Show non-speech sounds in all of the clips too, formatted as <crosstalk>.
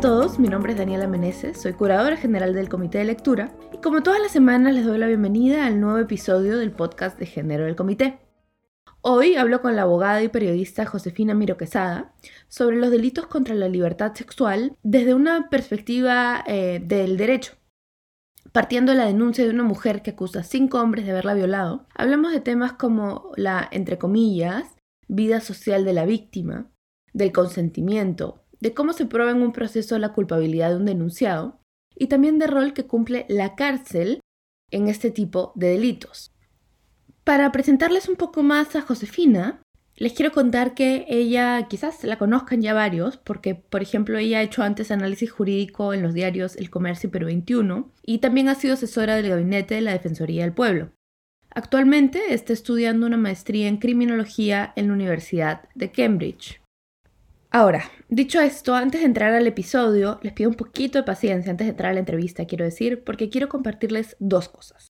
a todos, mi nombre es Daniela Meneses, soy curadora general del Comité de Lectura y como todas las semanas les doy la bienvenida al nuevo episodio del podcast de género del comité. Hoy hablo con la abogada y periodista Josefina Miro Quesada sobre los delitos contra la libertad sexual desde una perspectiva eh, del derecho. Partiendo de la denuncia de una mujer que acusa a cinco hombres de haberla violado, hablamos de temas como la, entre comillas, vida social de la víctima, del consentimiento, de cómo se prueba en un proceso la culpabilidad de un denunciado y también del rol que cumple la cárcel en este tipo de delitos. Para presentarles un poco más a Josefina, les quiero contar que ella, quizás la conozcan ya varios, porque por ejemplo ella ha hecho antes análisis jurídico en los diarios El Comercio y Perú 21 y también ha sido asesora del gabinete de la Defensoría del Pueblo. Actualmente está estudiando una maestría en criminología en la Universidad de Cambridge. Ahora, dicho esto, antes de entrar al episodio, les pido un poquito de paciencia antes de entrar a la entrevista, quiero decir, porque quiero compartirles dos cosas.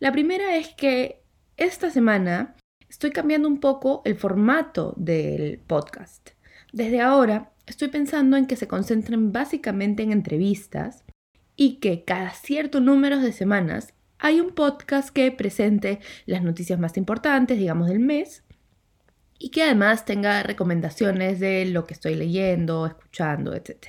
La primera es que esta semana estoy cambiando un poco el formato del podcast. Desde ahora estoy pensando en que se concentren básicamente en entrevistas y que cada cierto número de semanas hay un podcast que presente las noticias más importantes, digamos, del mes y que además tenga recomendaciones de lo que estoy leyendo, escuchando, etc.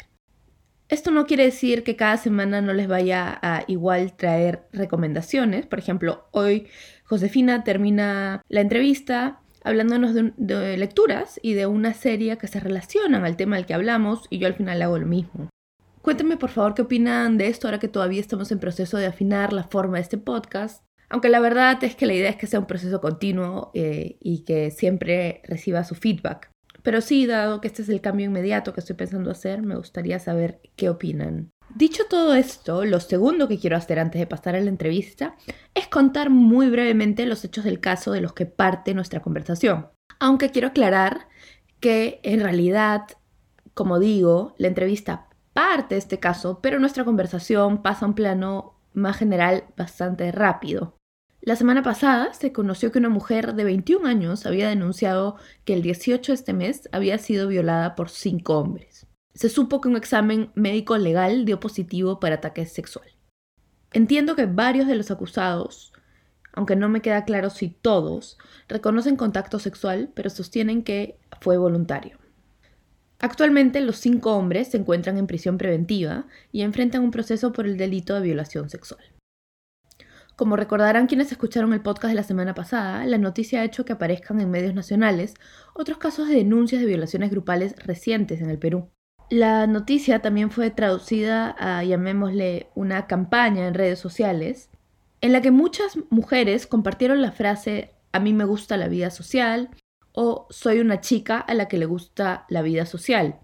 Esto no quiere decir que cada semana no les vaya a igual traer recomendaciones. Por ejemplo, hoy Josefina termina la entrevista hablándonos de, lecturas y de una serie que se relacionan al tema del que hablamos y yo al final hago lo mismo. Cuéntenme por favor qué opinan de esto ahora que todavía estamos en proceso de afinar la forma de este podcast aunque la verdad es que la idea es que sea un proceso continuo eh, y que siempre reciba su feedback. Pero sí, dado que este es el cambio inmediato que estoy pensando hacer, me gustaría saber qué opinan. Dicho todo esto, lo segundo que quiero hacer antes de pasar a la entrevista es contar muy brevemente los hechos del caso de los que parte nuestra conversación. Aunque quiero aclarar que en realidad, como digo, la entrevista parte de este caso, pero nuestra conversación pasa a un plano más general bastante rápido. La semana pasada se conoció que una mujer de 21 años había denunciado que el 18 de este mes había sido violada por cinco hombres. Se supo que un examen médico legal dio positivo para ataque sexual. Entiendo que varios de los acusados, aunque no me queda claro si todos, reconocen contacto sexual, pero sostienen que fue voluntario. Actualmente los cinco hombres se encuentran en prisión preventiva y enfrentan un proceso por el delito de violación sexual. Como recordarán quienes escucharon el podcast de la semana pasada, la noticia ha hecho que aparezcan en medios nacionales otros casos de denuncias de violaciones grupales recientes en el Perú. La noticia también fue traducida a, llamémosle, una campaña en redes sociales, en la que muchas mujeres compartieron la frase a mí me gusta la vida social, o soy una chica a la que le gusta la vida social.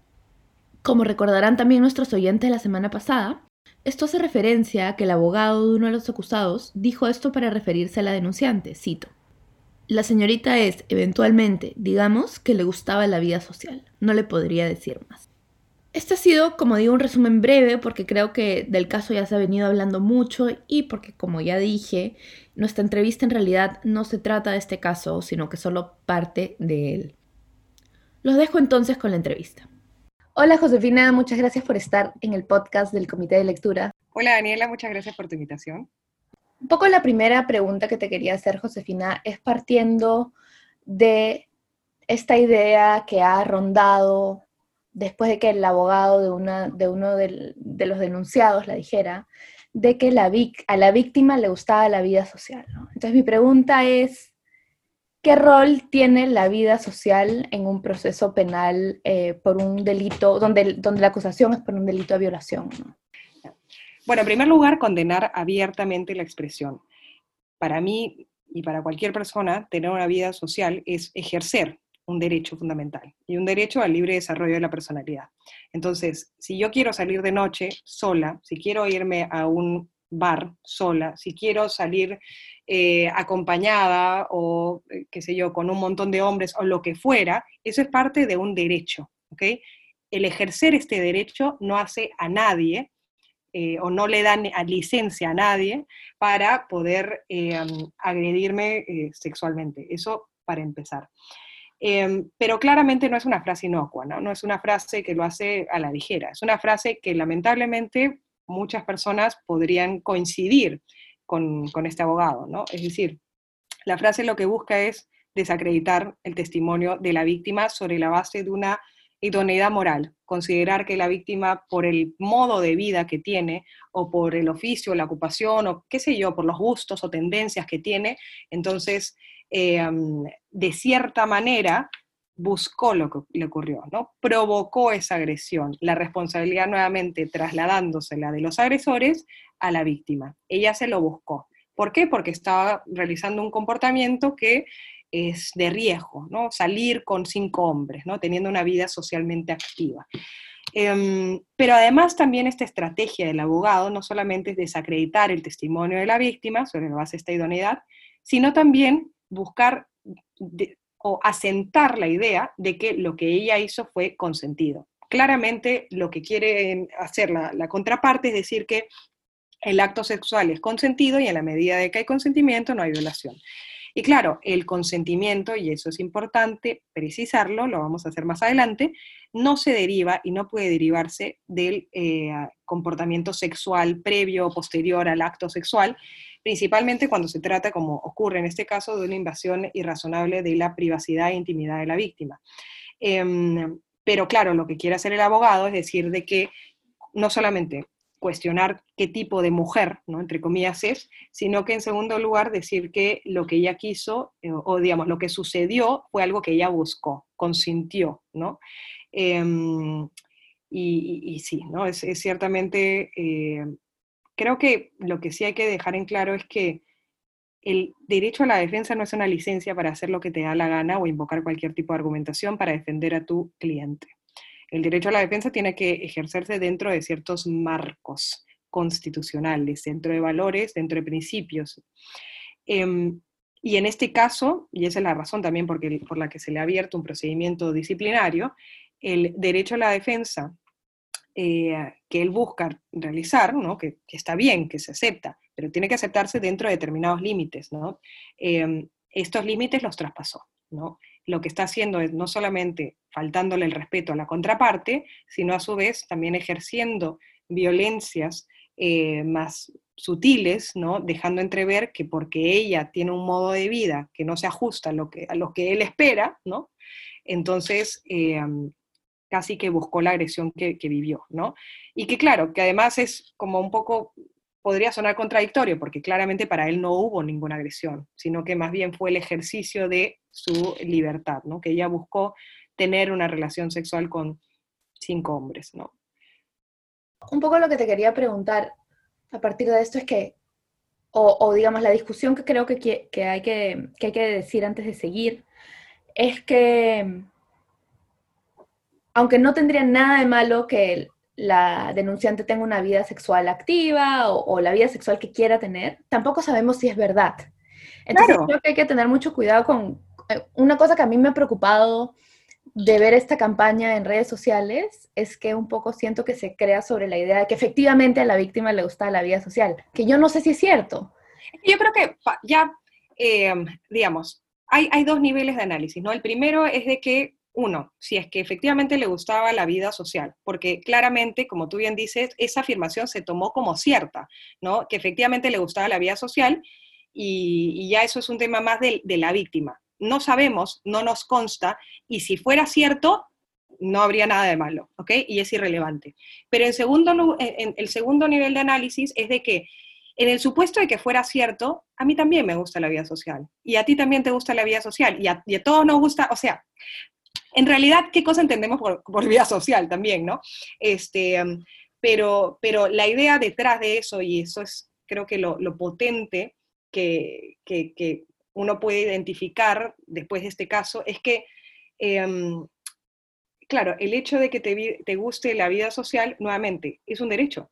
Como recordarán también nuestros oyentes la semana pasada, esto hace referencia a que el abogado de uno de los acusados dijo esto para referirse a la denunciante, cito. La señorita es, eventualmente, digamos, que le gustaba la vida social. No le podría decir más. Este ha sido, como digo, un resumen breve porque creo que del caso ya se ha venido hablando mucho y porque, como ya dije, nuestra entrevista en realidad no se trata de este caso, sino que solo parte de él. Los dejo entonces con la entrevista. Hola Josefina, muchas gracias por estar en el podcast del Comité de Lectura. Hola Daniela, muchas gracias por tu invitación. Un poco la primera pregunta que te quería hacer, Josefina, es partiendo de esta idea que ha rondado después de que el abogado de, una, de uno de, los denunciados la dijera, de que la a la víctima le gustaba la vida social. Entonces mi pregunta es, ¿qué rol tiene la vida social en un proceso penal eh, por un delito, donde, donde la acusación es por un delito de violación? Bueno, en primer lugar, condenar abiertamente la expresión. Para mí y para cualquier persona, tener una vida social es ejercer un derecho fundamental y un derecho al libre desarrollo de la personalidad. Entonces, si yo quiero salir de noche sola, si quiero irme a un bar sola, si quiero salir eh, acompañada o, eh, qué sé yo, con un montón de hombres o lo que fuera, eso es parte de un derecho. El ejercer este derecho no hace a nadie eh, o no le dan licencia a nadie para poder agredirme sexualmente. Eso para empezar. Em, pero claramente no es una frase inocua, ¿no? no es una frase que lo hace a la ligera, es una frase que lamentablemente muchas personas podrían coincidir con, con este abogado, ¿no? Es decir, la frase lo que busca es desacreditar el testimonio de la víctima sobre la base de una idoneidad moral, considerar que la víctima por el modo de vida que tiene o por el oficio, la ocupación o qué sé yo, por los gustos o tendencias que tiene, entonces eh, de cierta manera buscó lo que le ocurrió, ¿no? Provocó esa agresión, la responsabilidad nuevamente trasladándosela de los agresores a la víctima. Ella se lo buscó. ¿Por qué? Porque estaba realizando un comportamiento que es de riesgo, ¿no? Salir con cinco hombres, ¿no? Teniendo una vida socialmente activa. Em, pero además también esta estrategia del abogado no solamente es desacreditar el testimonio de la víctima sobre la base de esta idoneidad, sino también buscar o asentar la idea de que lo que ella hizo fue consentido. Claramente lo que quiere hacer la, contraparte es decir que el acto sexual es consentido y en la medida de que hay consentimiento no hay violación. Y claro, el consentimiento, y eso es importante precisarlo, lo vamos a hacer más adelante, no se deriva y no puede derivarse del eh, comportamiento sexual previo o posterior al acto sexual, principalmente cuando se trata, como ocurre en este caso, de una invasión irrazonable de la privacidad e intimidad de la víctima. Em, pero claro, lo que quiere hacer el abogado es decir de que no solamente cuestionar qué tipo de mujer, ¿no? entre comillas, es, sino que en segundo lugar decir que lo que ella quiso, eh, o digamos, lo que sucedió fue algo que ella buscó, consintió, ¿no? Em, y, sí, ¿no? Es, ciertamente, eh, creo que lo que sí hay que dejar en claro es que el derecho a la defensa no es una licencia para hacer lo que te da la gana o invocar cualquier tipo de argumentación para defender a tu cliente. El derecho a la defensa tiene que ejercerse dentro de ciertos marcos constitucionales, dentro de valores, dentro de principios. Em, y en este caso, y esa es la razón también por la que se le ha abierto un procedimiento disciplinario, el derecho a la defensa eh, que él busca realizar, ¿no? que, está bien, que se acepta, pero tiene que aceptarse dentro de determinados límites. ¿no? Em, estos límites los traspasó. ¿no? lo que está haciendo es no solamente faltándole el respeto a la contraparte, sino a su vez también ejerciendo violencias eh, más sutiles, ¿no? dejando entrever que porque ella tiene un modo de vida que no se ajusta a lo que, a lo que él espera, ¿no? entonces eh, casi que buscó la agresión que, vivió. ¿no? Y que claro, que además es como un poco podría sonar contradictorio, porque claramente para él no hubo ninguna agresión, sino que más bien fue el ejercicio de su libertad, ¿no? que ella buscó tener una relación sexual con cinco hombres. ¿no? Un poco lo que te quería preguntar a partir de esto es que, o, digamos, la discusión que creo que, hay que hay que decir antes de seguir, es que aunque no tendría nada de malo que la denunciante tenga una vida sexual activa o, la vida sexual que quiera tener, tampoco sabemos si es verdad. Entonces creo que hay que tener mucho cuidado con eh, una cosa que a mí me ha preocupado de ver esta campaña en redes sociales es que un poco siento que se crea sobre la idea de que efectivamente a la víctima le gusta la vida social, que yo no sé si es cierto. Yo creo que ya, eh, digamos, hay, hay dos niveles de análisis, ¿no? El primero es de que uno, si es que efectivamente le gustaba la vida social, porque claramente, como tú bien dices, esa afirmación se tomó como cierta, ¿no? Que efectivamente le gustaba la vida social y, ya eso es un tema más de, la víctima. No sabemos, no nos consta, y si fuera cierto, no habría nada de malo, ¿ok? Y es irrelevante. Pero en segundo, el segundo nivel de análisis es de que en el supuesto de que fuera cierto, a mí también me gusta la vida social, y a ti también te gusta la vida social, y a, y a todos nos gusta, o sea, en realidad, ¿qué cosa entendemos por, vida social también, no? Este, um, pero, pero la idea detrás de eso, y eso es creo que lo, potente que, uno puede identificar después de este caso, es que, em, claro, el hecho de que te, guste la vida social, nuevamente, es un derecho.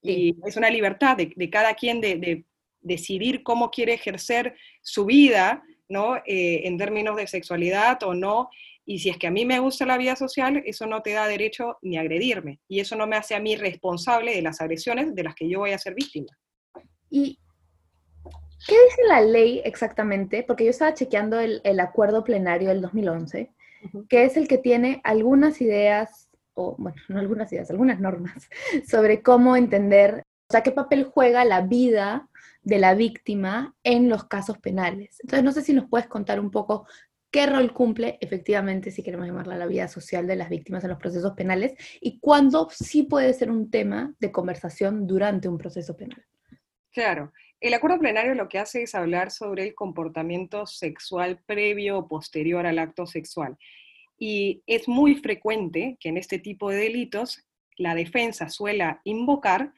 Y es una libertad de, cada quien de, decidir cómo quiere ejercer su vida, ¿no? Eh, en términos de sexualidad o no, y si es que a mí me gusta la vida social, eso no te da derecho ni a agredirme. Y eso no me hace a mí responsable de las agresiones de las que yo voy a ser víctima. Y ¿Qué dice la ley exactamente? Porque yo estaba chequeando el, acuerdo plenario del 2011, que es el que tiene algunas ideas, o bueno, no algunas ideas, algunas normas, <laughs> sobre cómo entender, o sea, qué papel juega la vida de la víctima en los casos penales. Entonces, no sé si nos puedes contar un poco qué rol cumple efectivamente, si queremos llamarla la vida social de las víctimas en los procesos penales, y cuándo sí puede ser un tema de conversación durante un proceso penal. Claro, el acuerdo plenario lo que hace es hablar sobre el comportamiento sexual previo o posterior al acto sexual. Y es muy frecuente que en este tipo de delitos la defensa suela invocar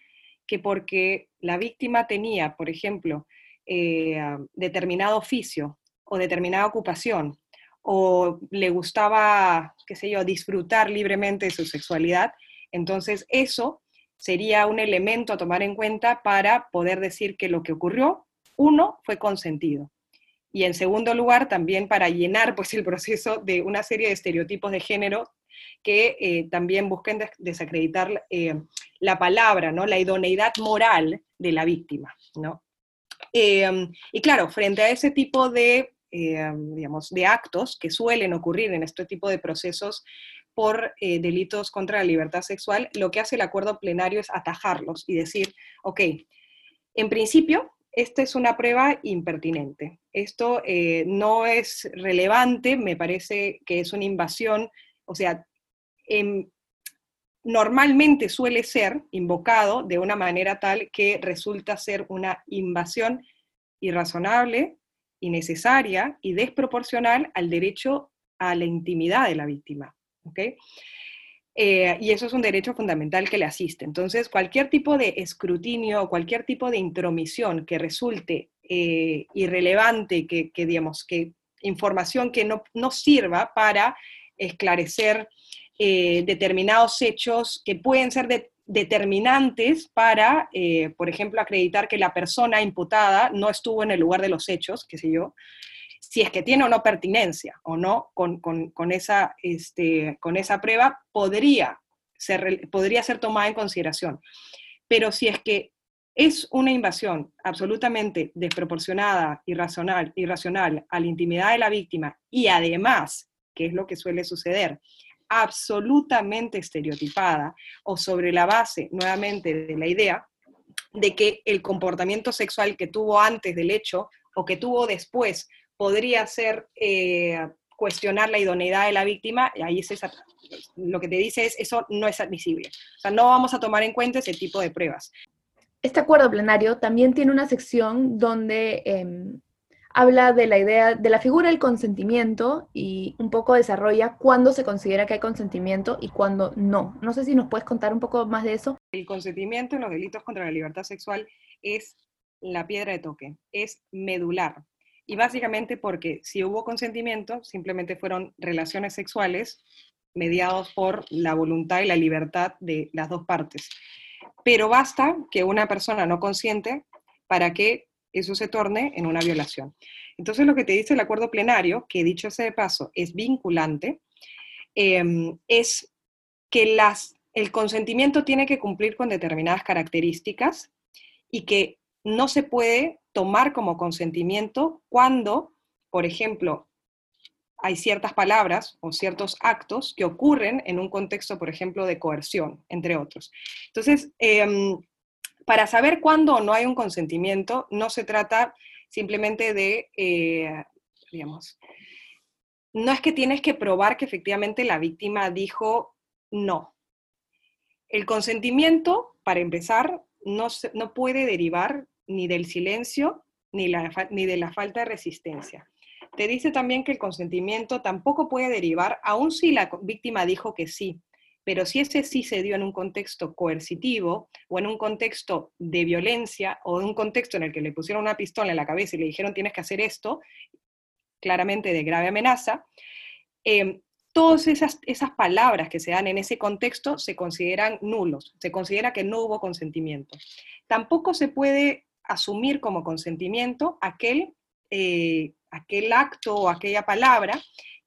que porque la víctima tenía, por ejemplo, eh, determinado oficio o determinada ocupación, o le gustaba, qué sé yo, disfrutar libremente de su sexualidad, entonces eso sería un elemento a tomar en cuenta para poder decir que lo que ocurrió, uno, fue consentido. Y en segundo lugar, también para llenar pues, el proceso de una serie de estereotipos de género que eh, también busquen desacreditar eh, la palabra, ¿no? la idoneidad moral de la víctima. ¿no? Eh, y claro, frente a ese tipo de, digamos, de actos que suelen ocurrir en este tipo de procesos por delitos contra la libertad sexual, lo que hace el acuerdo plenario es atajarlos y decir, ok, en principio, esta es una prueba impertinente. Esto no es relevante, me parece que es una invasión o sea, em, normalmente suele ser invocado de una manera tal que resulta ser una invasión irrazonable, innecesaria y desproporcional al derecho a la intimidad de la víctima. Eh, y eso es un derecho fundamental que le asiste. Entonces, cualquier tipo de escrutinio o cualquier tipo de intromisión que resulte eh, irrelevante, que, digamos, que información que no, no sirva para esclarecer eh, determinados hechos que pueden ser determinantes para, eh, por ejemplo, acreditar que la persona imputada no estuvo en el lugar de los hechos, qué sé yo, si es que tiene o no pertinencia o no con, esa, este, con esa prueba, podría ser, podría ser tomada en consideración. Pero si es que es una invasión absolutamente desproporcionada, irracional, irracional a la intimidad de la víctima y además que es lo que suele suceder, absolutamente estereotipada o sobre la base nuevamente de la idea de que el comportamiento sexual que tuvo antes del hecho o que tuvo después podría ser eh, cuestionar la idoneidad de la víctima, y ahí es lo que te dice es eso no es admisible. O sea, no vamos a tomar en cuenta ese tipo de pruebas. Este acuerdo plenario también tiene una sección donde em, habla de la idea de la figura del consentimiento y un poco desarrolla cuándo se considera que hay consentimiento y cuándo no. No sé si nos puedes contar un poco más de eso. El consentimiento en los delitos contra la libertad sexual es la piedra de toque, es medular. Y básicamente porque si hubo consentimiento, simplemente fueron relaciones sexuales mediados por la voluntad y la libertad de las dos partes. Pero basta que una persona no consiente para que eso se torne en una violación. Entonces, lo que te dice el acuerdo plenario, que dicho ese de paso es vinculante, em, es que las, el consentimiento tiene que cumplir con determinadas características y que no se puede tomar como consentimiento cuando, por ejemplo, hay ciertas palabras o ciertos actos que ocurren en un contexto, por ejemplo, de coerción, entre otros. Entonces, em, para saber cuándo no hay un consentimiento, no se trata simplemente de, eh, digamos, no es que tienes que probar que efectivamente la víctima dijo no. El consentimiento, para empezar, no, no puede derivar ni del silencio ni, ni de la falta de resistencia. Te dice también que el consentimiento tampoco puede derivar, aun si la víctima dijo que sí, pero si ese sí se dio en un contexto coercitivo o en un contexto de violencia o en un contexto en el que le pusieron una pistola en la cabeza y le dijeron tienes que hacer esto, claramente de grave amenaza, em, todas esas, esas palabras que se dan en ese contexto se consideran nulos, se considera que no hubo consentimiento. Tampoco se puede asumir como consentimiento aquel, eh, aquel acto o aquella palabra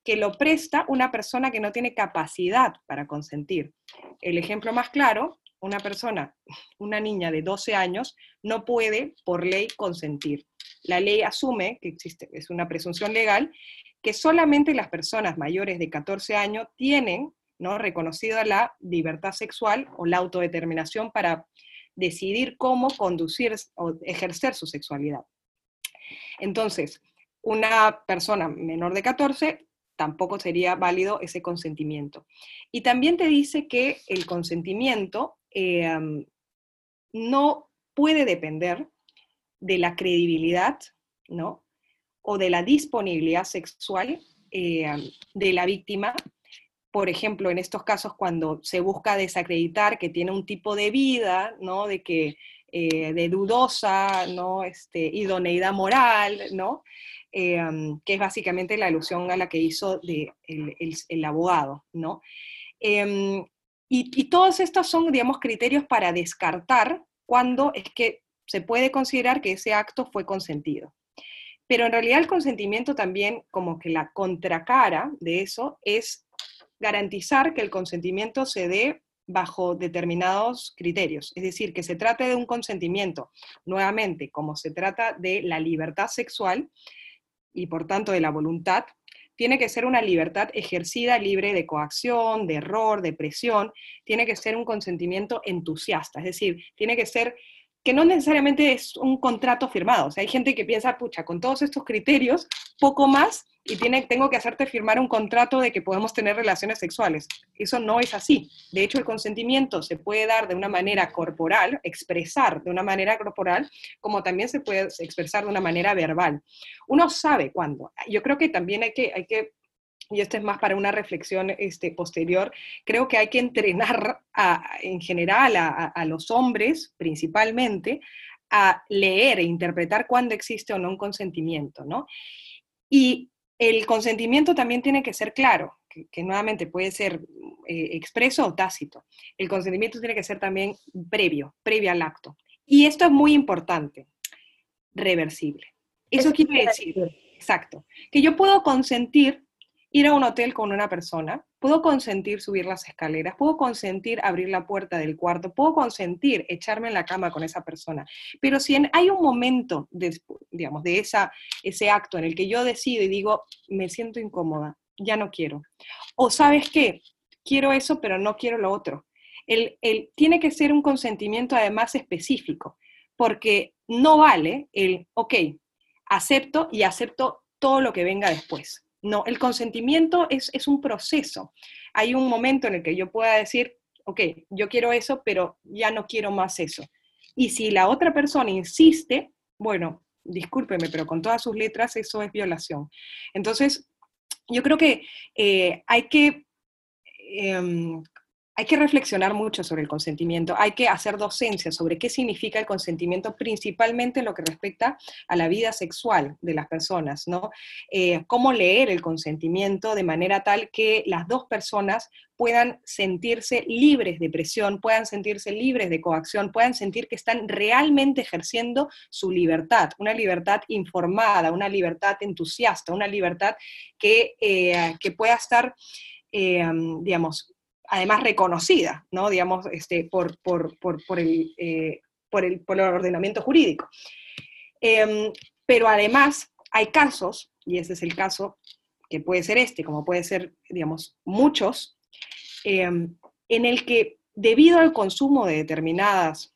que lo presta una persona que no tiene capacidad para consentir. El ejemplo más claro, una persona, una niña de 12 años, no puede por ley consentir. la ley asume que existe, es una presunción legal, que solamente las personas mayores de 14 años tienen ¿no? reconocida la libertad sexual o la autodeterminación para decidir cómo conducir o ejercer su sexualidad. Entonces, una persona menor de 14 tampoco sería válido ese consentimiento. Y también te dice que el consentimiento eh, no puede depender de la credibilidad, ¿no? O de la disponibilidad sexual eh, de la víctima por ejemplo, en estos casos cuando se busca desacreditar que tiene un tipo de vida, ¿no? De que eh, de dudosa, ¿no? Este, idoneidad moral, ¿no? Eh, que es básicamente la alusión a la que hizo el, abogado, ¿no? Em, y, y, todos estos son, digamos, criterios para descartar cuando es que se puede considerar que ese acto fue consentido. Pero en realidad el consentimiento también, como que la contracara de eso, es garantizar que el consentimiento se dé bajo determinados criterios, es decir, que se trate de un consentimiento, nuevamente, como se trata de la libertad sexual y por tanto de la voluntad, tiene que ser una libertad ejercida libre de coacción, de error, de presión, tiene que ser un consentimiento entusiasta, es decir, tiene que ser que no necesariamente es un contrato firmado. O sea, hay gente que piensa, pucha, con todos estos criterios, poco más y tengo que hacerte firmar un contrato de que podemos tener relaciones sexuales. Eso no es así. De hecho, el consentimiento se puede dar de una manera corporal, expresar de una manera corporal, como también se puede expresar de una manera verbal. Uno sabe cuándo. Yo creo que también hay que, hay que y esto es más para una reflexión este, posterior, creo que hay que entrenar en general a, los hombres principalmente a leer e interpretar cuándo existe o no un consentimiento, ¿no? Y el consentimiento también tiene que ser claro, que, nuevamente puede ser eh, expreso o tácito. El consentimiento tiene que ser también previo, previo al acto. Y esto es muy importante, reversible. Eso quiere decir, exacto, que yo puedo consentir ir a un hotel con una persona, puedo consentir subir las escaleras, puedo consentir abrir la puerta del cuarto, puedo consentir echarme en la cama con esa persona, pero si hay un momento, de, digamos, de ese acto en el que yo decido y digo, me siento incómoda, ya no quiero, o sabes qué, quiero eso, pero no quiero lo otro. El, tiene que ser un consentimiento además específico, porque no vale el, ok, acepto y acepto todo lo que venga después. No, el consentimiento es, un proceso. Hay un momento en el que yo pueda decir, ok, yo quiero eso, pero ya no quiero más eso. Y si la otra persona insiste, bueno, discúlpeme, pero con todas sus letras eso es violación. Entonces, yo creo que eh, hay que em, hay que reflexionar mucho sobre el consentimiento, hay que hacer docencia sobre qué significa el consentimiento, principalmente en lo que respecta a la vida sexual de las personas, ¿no? Eh, cómo leer el consentimiento de manera tal que las dos personas puedan sentirse libres de presión, puedan sentirse libres de coacción, puedan sentir que están realmente ejerciendo su libertad, una libertad informada, una libertad entusiasta, una libertad que, eh, que pueda estar, eh, digamos, además reconocida, ¿no? digamos, este, por, por, por, por el, eh, por, el, por, el, ordenamiento jurídico. Em, pero además hay casos, y ese es el caso que puede ser este, como puede ser, digamos, muchos, em, en el que debido al consumo de determinadas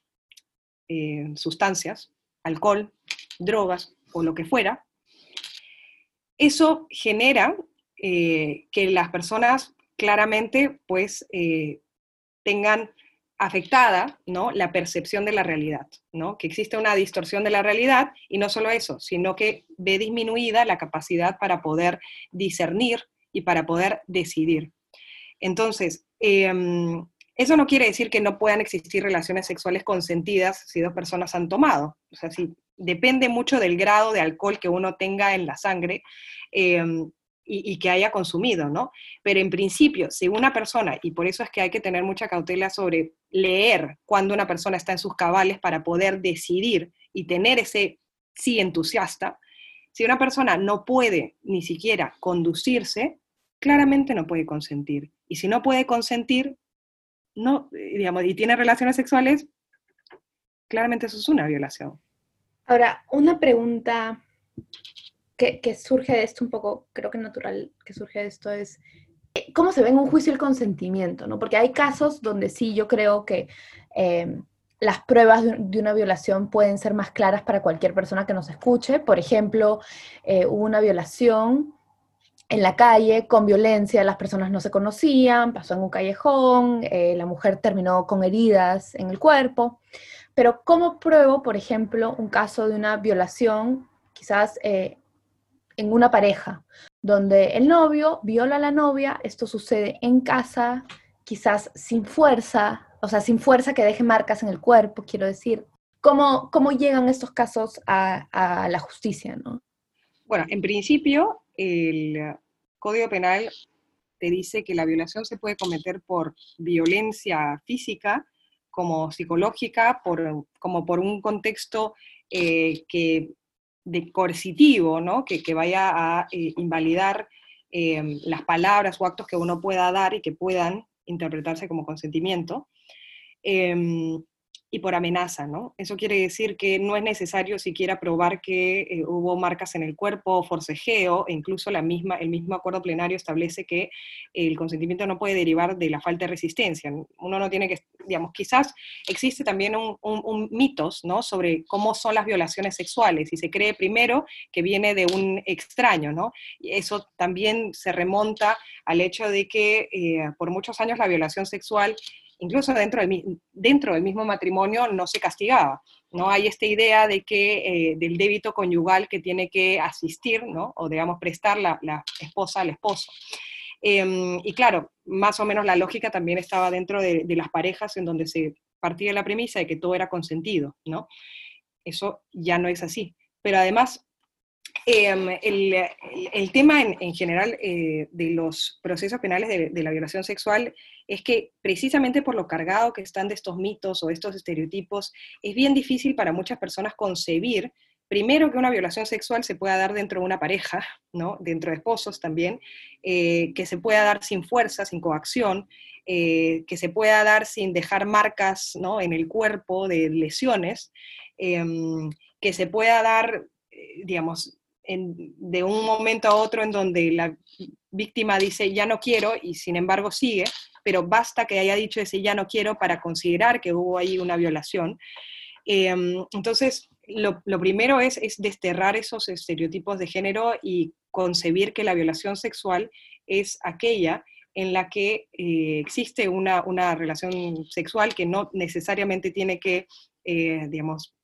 eh, sustancias, alcohol, drogas o lo que fuera, eso genera eh, que las personas claramente pues eh, tengan afectada ¿no? la percepción de la realidad, ¿no? que existe una distorsión de la realidad y no solo eso, sino que ve disminuida la capacidad para poder discernir y para poder decidir. Entonces, em, eso no quiere decir que no puedan existir relaciones sexuales consentidas si dos personas han tomado. O sea, si depende mucho del grado de alcohol que uno tenga en la sangre. Em, y, que haya consumido, ¿no? Pero en principio, si una persona, y por eso es que hay que tener mucha cautela sobre leer cuando una persona está en sus cabales para poder decidir y tener ese sí entusiasta, si una persona no puede ni siquiera conducirse, claramente no puede consentir. Y si no puede consentir, no, digamos, y tiene relaciones sexuales, claramente eso es una violación. Ahora, una pregunta que, surge de esto un poco, creo que natural que surge de esto es, eh, ¿cómo se ve en un juicio el consentimiento? ¿no? Porque hay casos donde sí yo creo que eh, las pruebas de, una violación pueden ser más claras para cualquier persona que nos escuche. Por ejemplo, eh, hubo una violación en la calle con violencia, las personas no se conocían, pasó en un callejón, eh, la mujer terminó con heridas en el cuerpo. Pero ¿cómo pruebo, por ejemplo, un caso de una violación quizás en una pareja, donde el novio viola a la novia, esto sucede en casa, quizás sin fuerza, o sea, sin fuerza que deje marcas en el cuerpo, quiero decir. ¿Cómo, cómo llegan estos casos a, la justicia? ¿no? Bueno, en principio, el Código Penal te dice que la violación se puede cometer por violencia física, como psicológica, por, como por un contexto eh, que, de coercitivo, ¿no? que, vaya a eh, invalidar eh, las palabras o actos que uno pueda dar y que puedan interpretarse como consentimiento. Em, y por amenaza, ¿no? Eso quiere decir que no es necesario siquiera probar que eh, hubo marcas en el cuerpo, forcejeo, e incluso la misma, el mismo acuerdo plenario establece que el consentimiento no puede derivar de la falta de resistencia. Uno no tiene que, digamos, quizás existe también un, un, mitos, ¿no? Sobre cómo son las violaciones sexuales y se cree primero que viene de un extraño, ¿no? Y eso también se remonta al hecho de que eh, por muchos años la violación sexual incluso dentro del, mismo matrimonio no se castigaba. ¿no? Hay esta idea de que, eh, del débito conyugal que tiene que asistir, ¿no? o digamos prestar la, esposa al esposo. Em, y claro, más o menos la lógica también estaba dentro de, de, las parejas en donde se partía la premisa de que todo era consentido, ¿no? Eso ya no es así. Pero además, Em, el, tema en, general eh, de los procesos penales de, la violación sexual es que precisamente por lo cargado que están de estos mitos o estos estereotipos, es bien difícil para muchas personas concebir, primero, que una violación sexual se pueda dar dentro de una pareja, ¿no? dentro de esposos también, eh, que se pueda dar sin fuerza, sin coacción, eh, que se pueda dar sin dejar marcas ¿no? en el cuerpo de lesiones, em, que se pueda dar digamos, de un momento a otro en donde la víctima dice ya no quiero y sin embargo sigue, pero basta que haya dicho ese ya no quiero para considerar que hubo ahí una violación. Em, entonces, lo, primero es, es, desterrar esos estereotipos de género y concebir que la violación sexual es aquella en la que eh, existe una, una, relación sexual que no necesariamente tiene que, eh, digamos,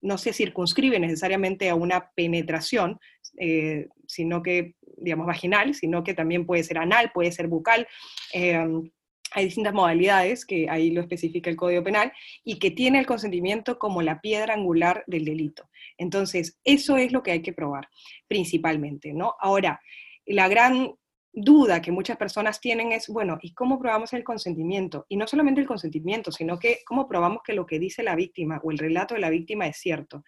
no se circunscribe necesariamente a una penetración, eh, sino que, digamos, vaginal, sino que también puede ser anal, puede ser bucal. Em, hay distintas modalidades que ahí lo especifica el Código Penal y que tiene el consentimiento como la piedra angular del delito. Entonces, eso es lo que hay que probar principalmente, ¿no? Ahora, la gran duda que muchas personas tienen es, bueno, ¿y cómo probamos el consentimiento? Y no solamente el consentimiento, sino que cómo probamos que lo que dice la víctima o el relato de la víctima es cierto.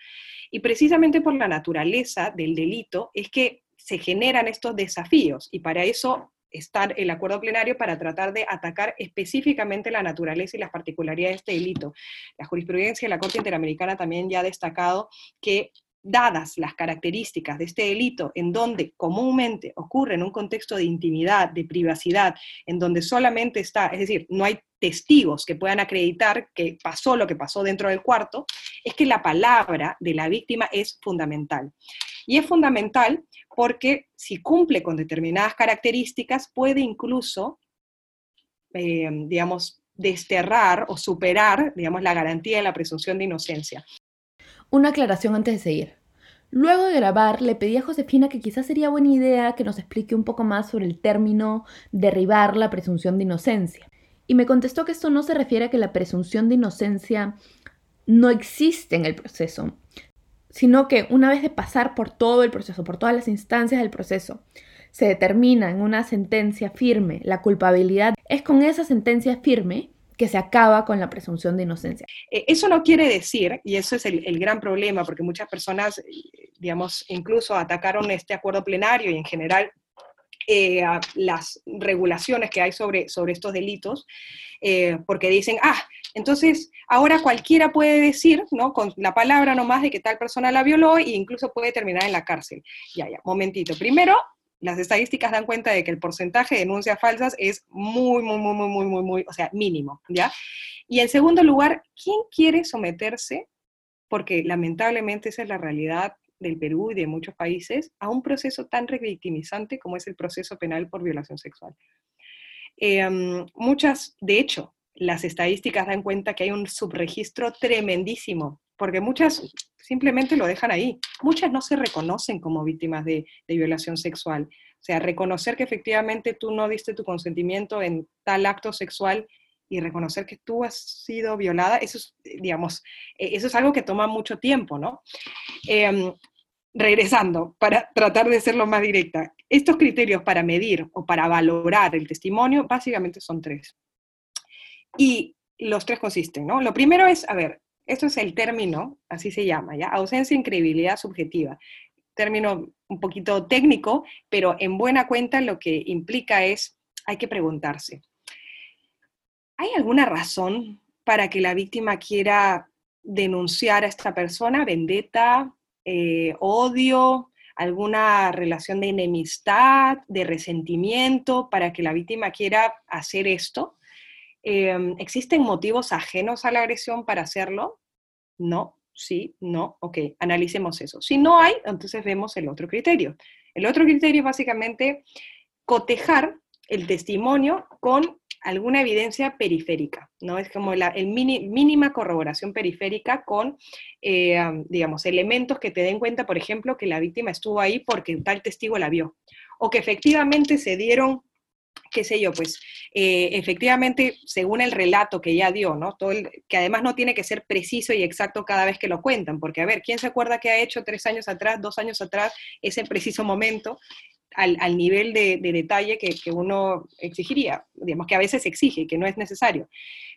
Y precisamente por la naturaleza del delito es que se generan estos desafíos y para eso está el acuerdo plenario para tratar de atacar específicamente la naturaleza y las particularidades de este delito. La jurisprudencia de la Corte Interamericana también ya ha destacado que dadas las características de este delito, en donde comúnmente ocurre en un contexto de intimidad, de privacidad, en donde solamente está, es decir, no hay testigos que puedan acreditar que pasó lo que pasó dentro del cuarto, es que la palabra de la víctima es fundamental. Y es fundamental porque si cumple con determinadas características, puede incluso, eh, digamos, desterrar o superar, digamos, la garantía de la presunción de inocencia. Una aclaración antes de seguir. Luego de grabar, le pedí a Josefina que quizás sería buena idea que nos explique un poco más sobre el término derribar la presunción de inocencia. Y me contestó que esto no se refiere a que la presunción de inocencia no existe en el proceso, sino que una vez de pasar por todo el proceso, por todas las instancias del proceso, se determina en una sentencia firme la culpabilidad, es con esa sentencia firme que se acaba con la presunción de inocencia. Eh, eso no quiere decir, y eso es el, gran problema, porque muchas personas, digamos, incluso atacaron este acuerdo plenario y en general eh, las regulaciones que hay sobre, sobre estos delitos, eh, porque dicen, ah, entonces ahora cualquiera puede decir, ¿no? Con la palabra nomás de que tal persona la violó e incluso puede terminar en la cárcel. Ya, ya, momentito. Primero, las estadísticas dan cuenta de que el porcentaje de denuncias falsas es muy, muy, muy, muy, muy, muy, muy, o sea, mínimo, ¿ya? Y en segundo lugar, ¿quién quiere someterse? Porque lamentablemente esa es la realidad del Perú y de muchos países, a un proceso tan revictimizante como es el proceso penal por violación sexual. Em, muchas, de hecho, las estadísticas dan cuenta que hay un subregistro tremendísimo, porque muchas simplemente lo dejan ahí. Muchas no se reconocen como víctimas de, violación sexual. O sea, reconocer que efectivamente tú no diste tu consentimiento en tal acto sexual y reconocer que tú has sido violada, eso es, digamos, e, eso es algo que toma mucho tiempo, ¿no? Em, regresando, para tratar de ser lo más directa, estos criterios para medir o para valorar el testimonio básicamente son tres. Y los tres consisten, ¿no? Lo primero es, a ver, esto es el término, así se llama, ¿ya? Ausencia de incredibilidad subjetiva. Término un poquito técnico, pero en buena cuenta lo que implica es, hay que preguntarse, ¿hay alguna razón para que la víctima quiera denunciar a esta persona? ¿Vendetta? Eh, ¿Odio? alguna relación de enemistad, de resentimiento, para que la víctima quiera hacer esto. Em, ¿Existen motivos ajenos a la agresión para hacerlo? No, sí, no, ok, analicemos eso. Si no hay, entonces vemos el otro criterio. El otro criterio es básicamente cotejar el testimonio con alguna evidencia periférica, ¿no? Es como la mínima corroboración periférica con, eh, digamos, elementos que te den cuenta, por ejemplo, que la víctima estuvo ahí porque tal testigo la vio, o que efectivamente se dieron qué sé yo, pues eh, efectivamente, según el relato que ella dio, ¿no? Que además no tiene que ser preciso y exacto cada vez que lo cuentan, porque a ver, ¿quién se acuerda que ha hecho tres años atrás, dos años atrás, ese preciso momento? Al, nivel de, detalle que, que, uno exigiría, digamos que a veces exige, que no es necesario.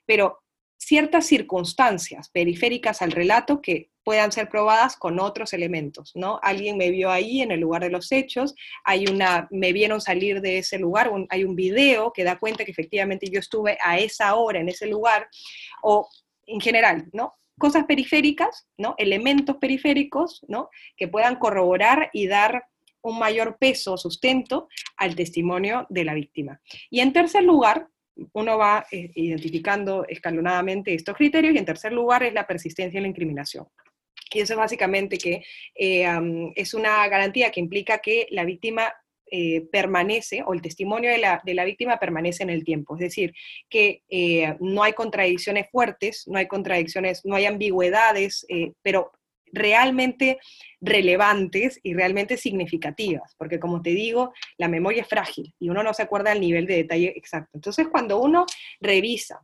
Pero ciertas circunstancias periféricas al relato que puedan ser probadas con otros elementos, ¿no? Alguien me vio ahí en el lugar de los hechos, hay una, me vieron salir de ese lugar, hay un video que da cuenta que efectivamente yo estuve a esa hora en ese lugar, o en general, ¿no? Cosas periféricas, ¿no? Elementos periféricos, ¿no? Que puedan corroborar y dar un mayor peso o sustento al testimonio de la víctima. Y en tercer lugar, uno va eh, identificando escalonadamente estos criterios y en tercer lugar es la persistencia en la incriminación. Y eso es básicamente que eh, es una garantía que implica que la víctima eh, permanece, o el testimonio de la, de la, víctima permanece en el tiempo. Es decir, que no hay contradicciones fuertes, no hay contradicciones, no hay ambigüedades, pero realmente relevantes y realmente significativas, porque como te digo, la memoria es frágil y uno no se acuerda del nivel de detalle exacto. Entonces, cuando uno revisa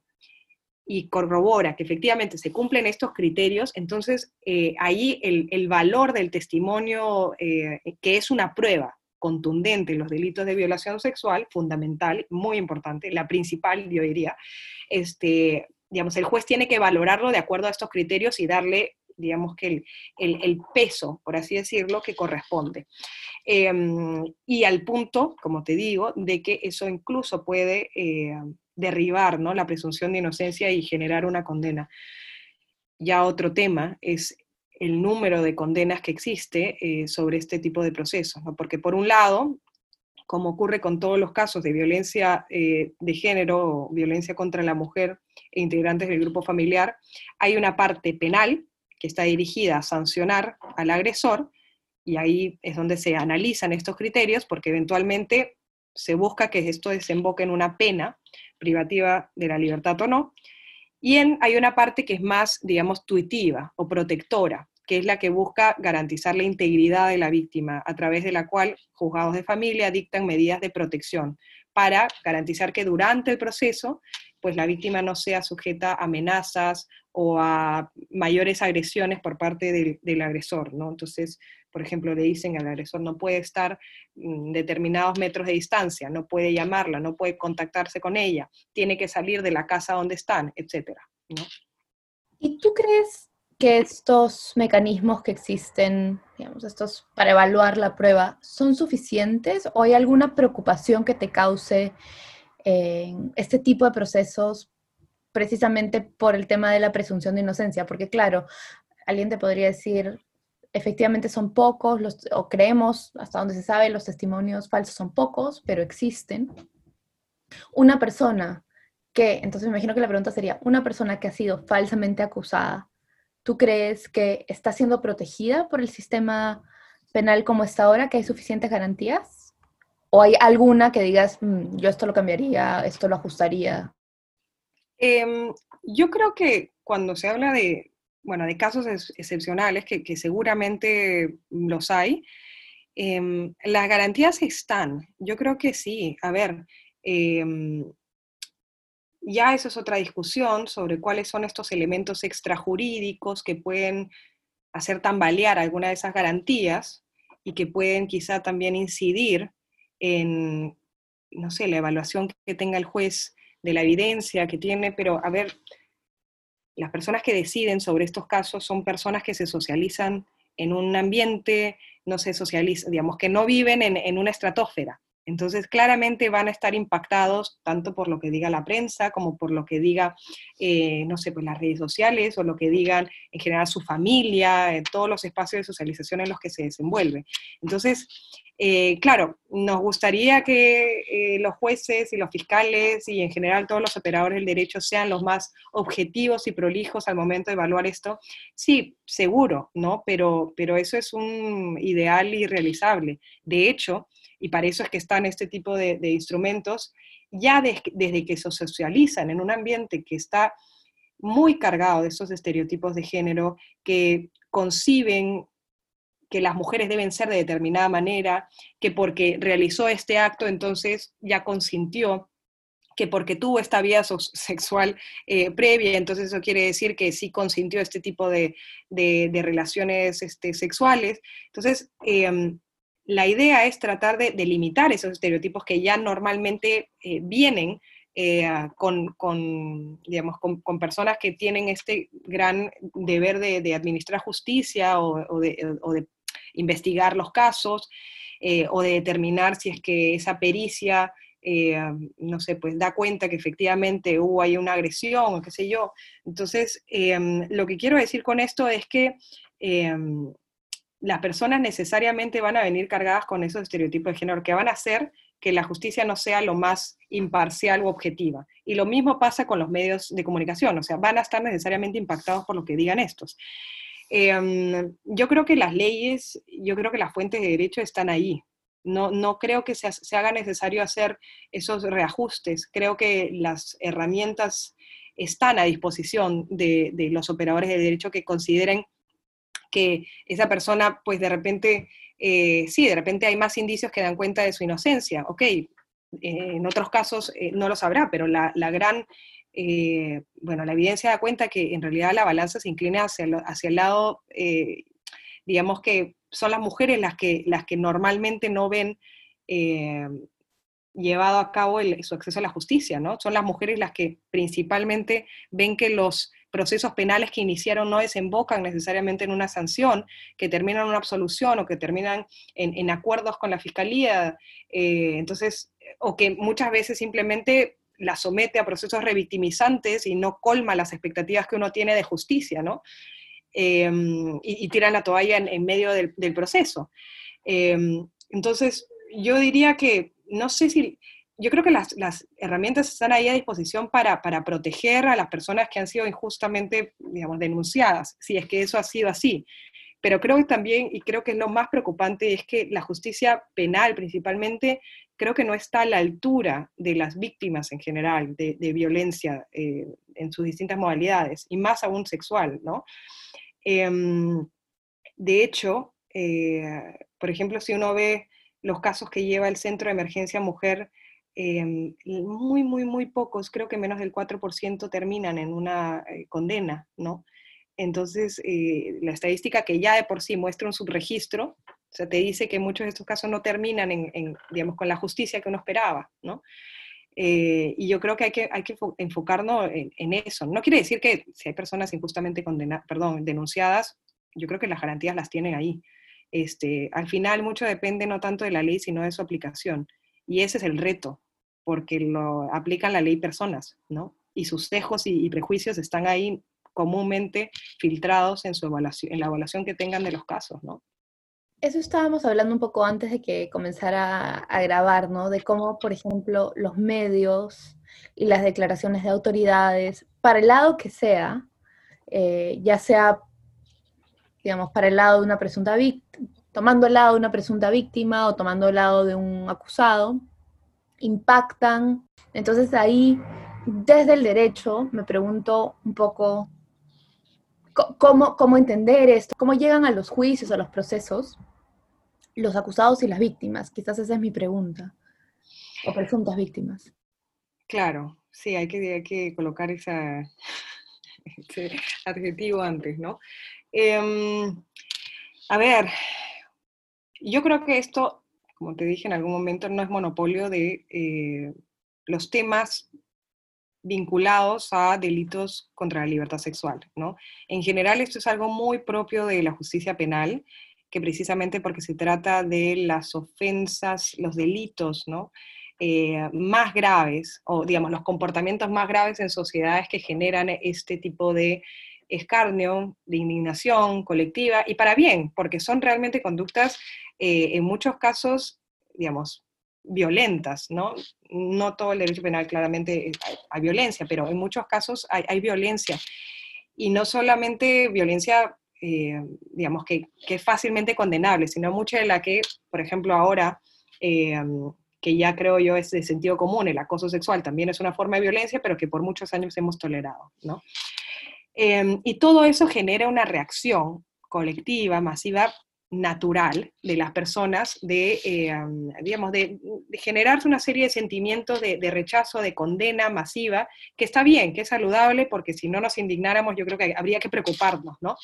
y corrobora que efectivamente se cumplen estos criterios, entonces eh, ahí el, valor del testimonio, eh, que es una prueba contundente en los delitos de violación sexual, fundamental, muy importante, la principal, yo diría, este, digamos, el juez tiene que valorarlo de acuerdo a estos criterios y darle digamos que el, peso, por así decirlo, que corresponde. Em, y al punto, como te digo, de que eso incluso puede eh, derribar ¿no? la presunción de inocencia y generar una condena. Ya otro tema es el número de condenas que existe eh, sobre este tipo de procesos, porque por un lado, como ocurre con todos los casos de violencia eh, de género violencia contra la mujer e integrantes del grupo familiar, hay una parte penal que está dirigida a sancionar al agresor, y ahí es donde se analizan estos criterios, porque eventualmente se busca que esto desemboque en una pena privativa de la libertad o no, y hay una parte que es más, digamos, tuitiva o protectora, que es la que busca garantizar la integridad de la víctima, a través de la cual juzgados de familia dictan medidas de protección para garantizar que durante el proceso pues la víctima no sea sujeta a amenazas o a mayores agresiones por parte del, agresor, ¿no? Entonces, por ejemplo, le dicen al agresor no puede estar mm, determinados metros de distancia, no puede llamarla, no puede contactarse con ella, tiene que salir de la casa donde están, etcétera, ¿Y tú crees que estos mecanismos que existen, digamos, estos para evaluar la prueba, son suficientes o hay alguna preocupación que te cause en este tipo de procesos precisamente por el tema de la presunción de inocencia? Porque claro, alguien te podría decir, efectivamente son pocos, los, o creemos, hasta donde se sabe, los testimonios falsos son pocos, pero existen. Una persona que, entonces me imagino que la pregunta sería, una persona que ha sido falsamente acusada, ¿tú crees que está siendo protegida por el sistema penal como está ahora, que hay suficientes garantías? ¿O hay alguna que digas, mm, yo esto lo cambiaría, esto lo ajustaría? Em, yo creo que cuando se habla de, bueno, de casos excepcionales, que, seguramente los hay, em, las garantías están. Yo creo que sí. A ver, em, ya eso es otra discusión sobre cuáles son estos elementos extrajurídicos que pueden hacer tambalear alguna de esas garantías y que pueden quizá también incidir en, no sé, la evaluación que tenga el juez de la evidencia que tiene, pero a ver, las personas que deciden sobre estos casos son personas que se socializan en un ambiente, no se socializan, digamos, que no viven en, una estratosfera. Entonces, claramente van a estar impactados tanto por lo que diga la prensa como por lo que diga, eh, no sé, pues las redes sociales o lo que digan en general su familia, en todos los espacios de socialización en los que se desenvuelve. Entonces, eh, claro, nos gustaría que eh, los jueces y los fiscales y en general todos los operadores del derecho sean los más objetivos y prolijos al momento de evaluar esto. Sí, seguro, ¿no? Pero, pero eso es un ideal irrealizable. De hecho, y para eso es que están este tipo de, instrumentos, ya desde que se socializan en un ambiente que está muy cargado de esos estereotipos de género, que conciben que las mujeres deben ser de determinada manera, que porque realizó este acto entonces ya consintió, que porque tuvo esta vida sexual eh, previa, entonces eso quiere decir que sí consintió este tipo de, relaciones este, sexuales. Entonces, em, la idea es tratar de, limitar esos estereotipos que ya normalmente eh, vienen eh, con, digamos, con, personas que tienen este gran deber de, administrar justicia o, de, investigar los casos eh, o de determinar si es que esa pericia, no sé, pues da cuenta que efectivamente hubo ahí una agresión o qué sé yo. Entonces, lo que quiero decir con esto es que las personas necesariamente van a venir cargadas con esos estereotipos de género que van a hacer que la justicia no sea lo más imparcial u objetiva. Y lo mismo pasa con los medios de comunicación, o sea, van a estar necesariamente impactados por lo que digan estos. Em, yo creo que las leyes, yo creo que las fuentes de derecho están ahí. No, no creo que se, haga necesario hacer esos reajustes. Creo que las herramientas están a disposición de, los operadores de derecho que consideren que esa persona, pues de repente, eh, sí, de repente hay más indicios que dan cuenta de su inocencia. Ok, eh, en otros casos eh, no lo sabrá, pero la, gran bueno, la evidencia da cuenta que en realidad la balanza se inclina hacia, hacia el lado, digamos que son las mujeres las que, las que normalmente no ven llevado a cabo su acceso a la justicia, ¿no? Son las mujeres las que principalmente ven que los procesos penales que iniciaron no desembocan necesariamente en una sanción, que terminan en una absolución o que terminan en, acuerdos con la fiscalía, entonces, o que muchas veces simplemente la somete a procesos revictimizantes y no colma las expectativas que uno tiene de justicia, ¿no? Em, y, tiran la toalla en, medio del, proceso. Em, entonces, yo diría que, no sé si, yo creo que las, herramientas están ahí a disposición para, para, proteger a las personas que han sido injustamente, digamos, denunciadas, si es que eso ha sido así. Pero creo que también, y creo que lo más preocupante, es que la justicia penal principalmente creo que no está a la altura de las víctimas en general de, violencia eh, en sus distintas modalidades, y más aún sexual, ¿no? Em, de hecho, eh, por ejemplo, si uno ve los casos que lleva el Centro de Emergencia Mujer, em, muy, muy, muy pocos, creo que menos del 4% terminan en una eh, condena, ¿no? Entonces, la estadística que ya de por sí muestra un subregistro, o sea, te dice que muchos de estos casos no terminan en, digamos, con la justicia que uno esperaba, ¿no? Eh, y yo creo que hay que, hay que enfocarnos en, eso. No quiere decir que si hay personas injustamente condenadas, perdón, denunciadas, yo creo que las garantías las tienen ahí. Este, al final mucho depende no tanto de la ley, sino de su aplicación. Y ese es el reto, porque lo aplican la ley personas, ¿no? Y sus sesgos y, prejuicios están ahí comúnmente filtrados en, su evaluación, en la evaluación que tengan de los casos, ¿no? Eso estábamos hablando un poco antes de que comenzara a, grabar, ¿no? De cómo, por ejemplo, los medios y las declaraciones de autoridades, para el lado que sea, eh, ya sea, digamos, para el lado de una presunta víctima, tomando el lado de una presunta víctima o tomando el lado de un acusado, impactan. Entonces ahí, desde el derecho, me pregunto un poco cómo, cómo entender esto, cómo llegan a los juicios, a los procesos, los acusados y las víctimas. Quizás esa es mi pregunta. O presuntas víctimas. Claro, sí, hay que, que colocar <laughs> ese adjetivo antes, ¿no? Em, a ver, yo creo que esto, como te dije en algún momento, no es monopolio de eh, los temas vinculados a delitos contra la libertad sexual, ¿no? En general esto es algo muy propio de la justicia penal, que precisamente porque se trata de las ofensas, los delitos, ¿no? Eh, más graves, o digamos, los comportamientos más graves en sociedades que generan este tipo de escarnio, de indignación colectiva, y para bien, porque son realmente conductas, eh, en muchos casos, digamos, violentas, ¿no? No todo el derecho penal claramente hay, violencia, pero en muchos casos hay, violencia. Y no solamente violencia, eh, digamos, que, es fácilmente condenable, sino mucha de la que, por ejemplo, ahora, eh, que ya creo yo es de sentido común, el acoso sexual también es una forma de violencia, pero que por muchos años hemos tolerado, ¿no? Eh, y todo eso genera una reacción colectiva, masiva, natural de las personas de, eh, digamos, de, generarse una serie de sentimientos de, rechazo, de condena masiva, que está bien, que es saludable, porque si no nos indignáramos yo creo que habría que preocuparnos, ¿no?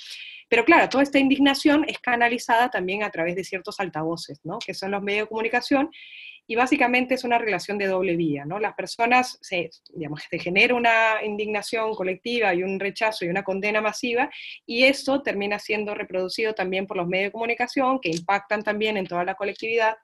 Pero claro, toda esta indignación es canalizada también a través de ciertos altavoces, ¿no? Que son los medios de comunicación, y básicamente es una relación de doble vía, ¿no? Las personas, se, digamos, se genera una indignación colectiva y un rechazo y una condena masiva, y eso termina siendo reproducido también por los medios de comunicación, que impactan también en toda la colectividad,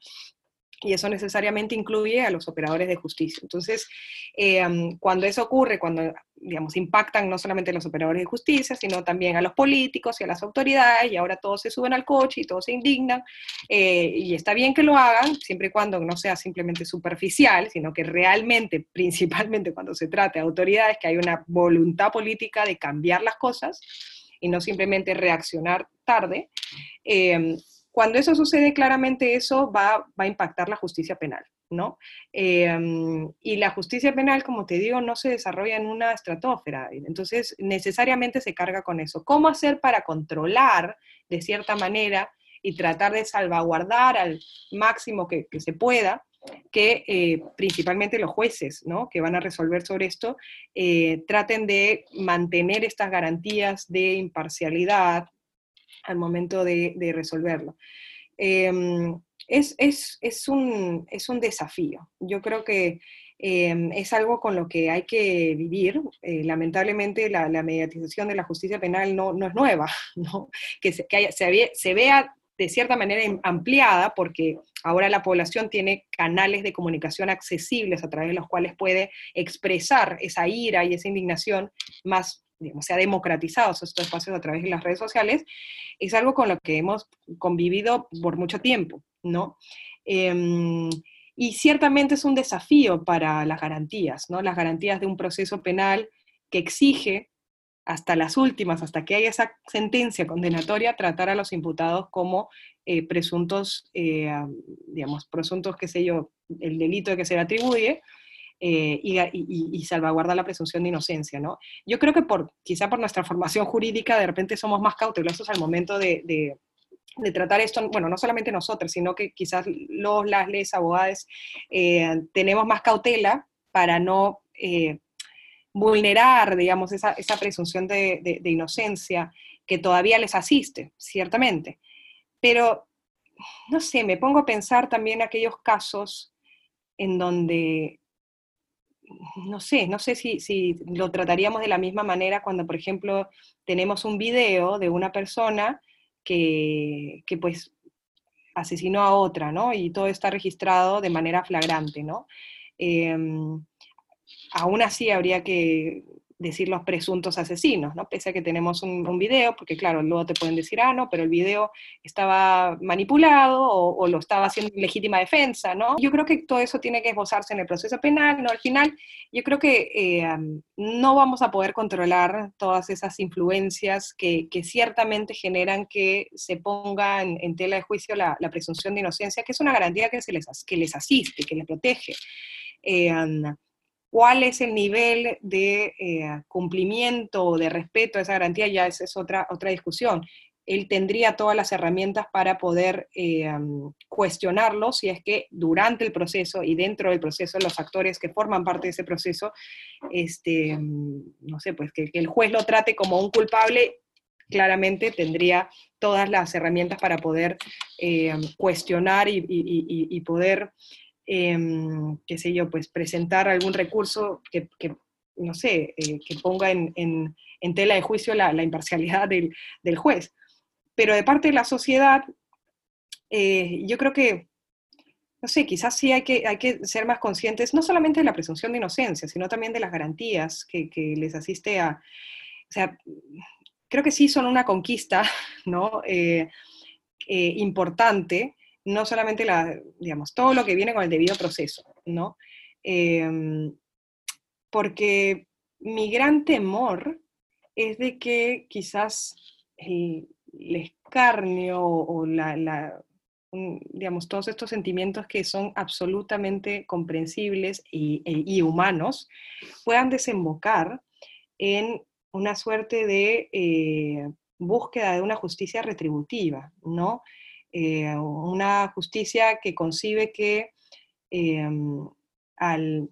y eso necesariamente incluye a los operadores de justicia. Entonces, eh, cuando eso ocurre, cuando, digamos, impactan no solamente a los operadores de justicia, sino también a los políticos y a las autoridades, y ahora todos se suben al coche y todos se indignan, eh, y está bien que lo hagan, siempre y cuando no sea simplemente superficial, sino que realmente, <laughs> principalmente cuando se trata de autoridades, que hay una voluntad política de cambiar las cosas y no simplemente reaccionar tarde. Eh, cuando eso sucede, claramente eso va, a impactar la justicia penal, ¿no? Em, y la justicia penal, como te digo, no se desarrolla en una estratosfera, entonces necesariamente se carga con eso. ¿Cómo hacer para controlar de cierta manera y tratar de salvaguardar al máximo que, se pueda que eh, principalmente los jueces ¿no? que van a resolver sobre esto eh, traten de mantener estas garantías de imparcialidad, al momento de, resolverlo. Em, es, un, es, un, desafío. Yo creo que em, es algo con lo que hay que vivir. Eh, lamentablemente la, mediatización de la justicia penal no, es nueva, <laughs> que, se, se, vea de cierta manera ampliada porque ahora la población tiene canales de comunicación accesibles a través de los cuales puede expresar esa ira y esa indignación más digamos, se ha democratizado estos espacios a través de las redes sociales, es algo con lo que hemos convivido por mucho tiempo, ¿no? Em, y ciertamente es un desafío para las garantías, ¿no? Las garantías de un proceso penal que exige hasta las últimas, hasta que haya esa sentencia condenatoria, tratar a los imputados como eh, presuntos, eh, digamos, presuntos, qué sé yo, el delito que se le atribuye, eh, y, salvaguardar la presunción de inocencia, ¿no? Yo creo que por, quizá por nuestra formación jurídica de repente somos más cautelosos al momento de, tratar esto, bueno, no solamente nosotros, sino que quizás los, las, les, abogadas, eh, tenemos más cautela para no eh, vulnerar, digamos, esa, presunción de, de, inocencia que todavía les asiste, ciertamente. Pero, no sé, me pongo a pensar también aquellos casos en donde no sé, no sé si, si, lo trataríamos de la misma manera cuando, por ejemplo, tenemos un video de una persona que, que pues asesinó a otra, ¿no? Y todo está registrado de manera flagrante, ¿no? Em, aún así habría que decir los presuntos asesinos, ¿no? Pese a que tenemos un, video, porque claro, luego te pueden decir, ah, no, pero el video estaba manipulado o, lo estaba haciendo en legítima defensa, ¿no? Yo creo que todo eso tiene que esbozarse en el proceso penal, ¿no? Al final, yo creo que eh, no vamos a poder controlar todas esas influencias que, ciertamente generan que se ponga en, tela de juicio la, presunción de inocencia, que es una garantía que, se les, que les asiste, que les protege. Eh, cuál es el nivel de eh, cumplimiento o de respeto a esa garantía, ya esa es otra, otra discusión. Él tendría todas las herramientas para poder eh, cuestionarlo si es que durante el proceso y dentro del proceso los actores que forman parte de ese proceso, este, no sé, pues que, el juez lo trate como un culpable, claramente tendría todas las herramientas para poder eh, cuestionar y poder Em, qué sé yo, pues presentar algún recurso que, no sé, eh, que ponga en, tela de juicio la, imparcialidad del, juez. Pero de parte de la sociedad, eh, yo creo que, no sé, quizás sí hay que, hay que ser más conscientes, no solamente de la presunción de inocencia, sino también de las garantías que, les asiste a, o sea, creo que sí son una conquista, <laughs> ¿no? Eh, importante, no solamente la, digamos, todo lo que viene con el debido proceso, ¿no? Em, porque mi gran temor es de que quizás el, escarnio o la, digamos, todos estos sentimientos que son absolutamente comprensibles y, e, humanos puedan desembocar en una suerte de eh, búsqueda de una justicia retributiva, ¿no? Eh, una justicia que concibe que em, al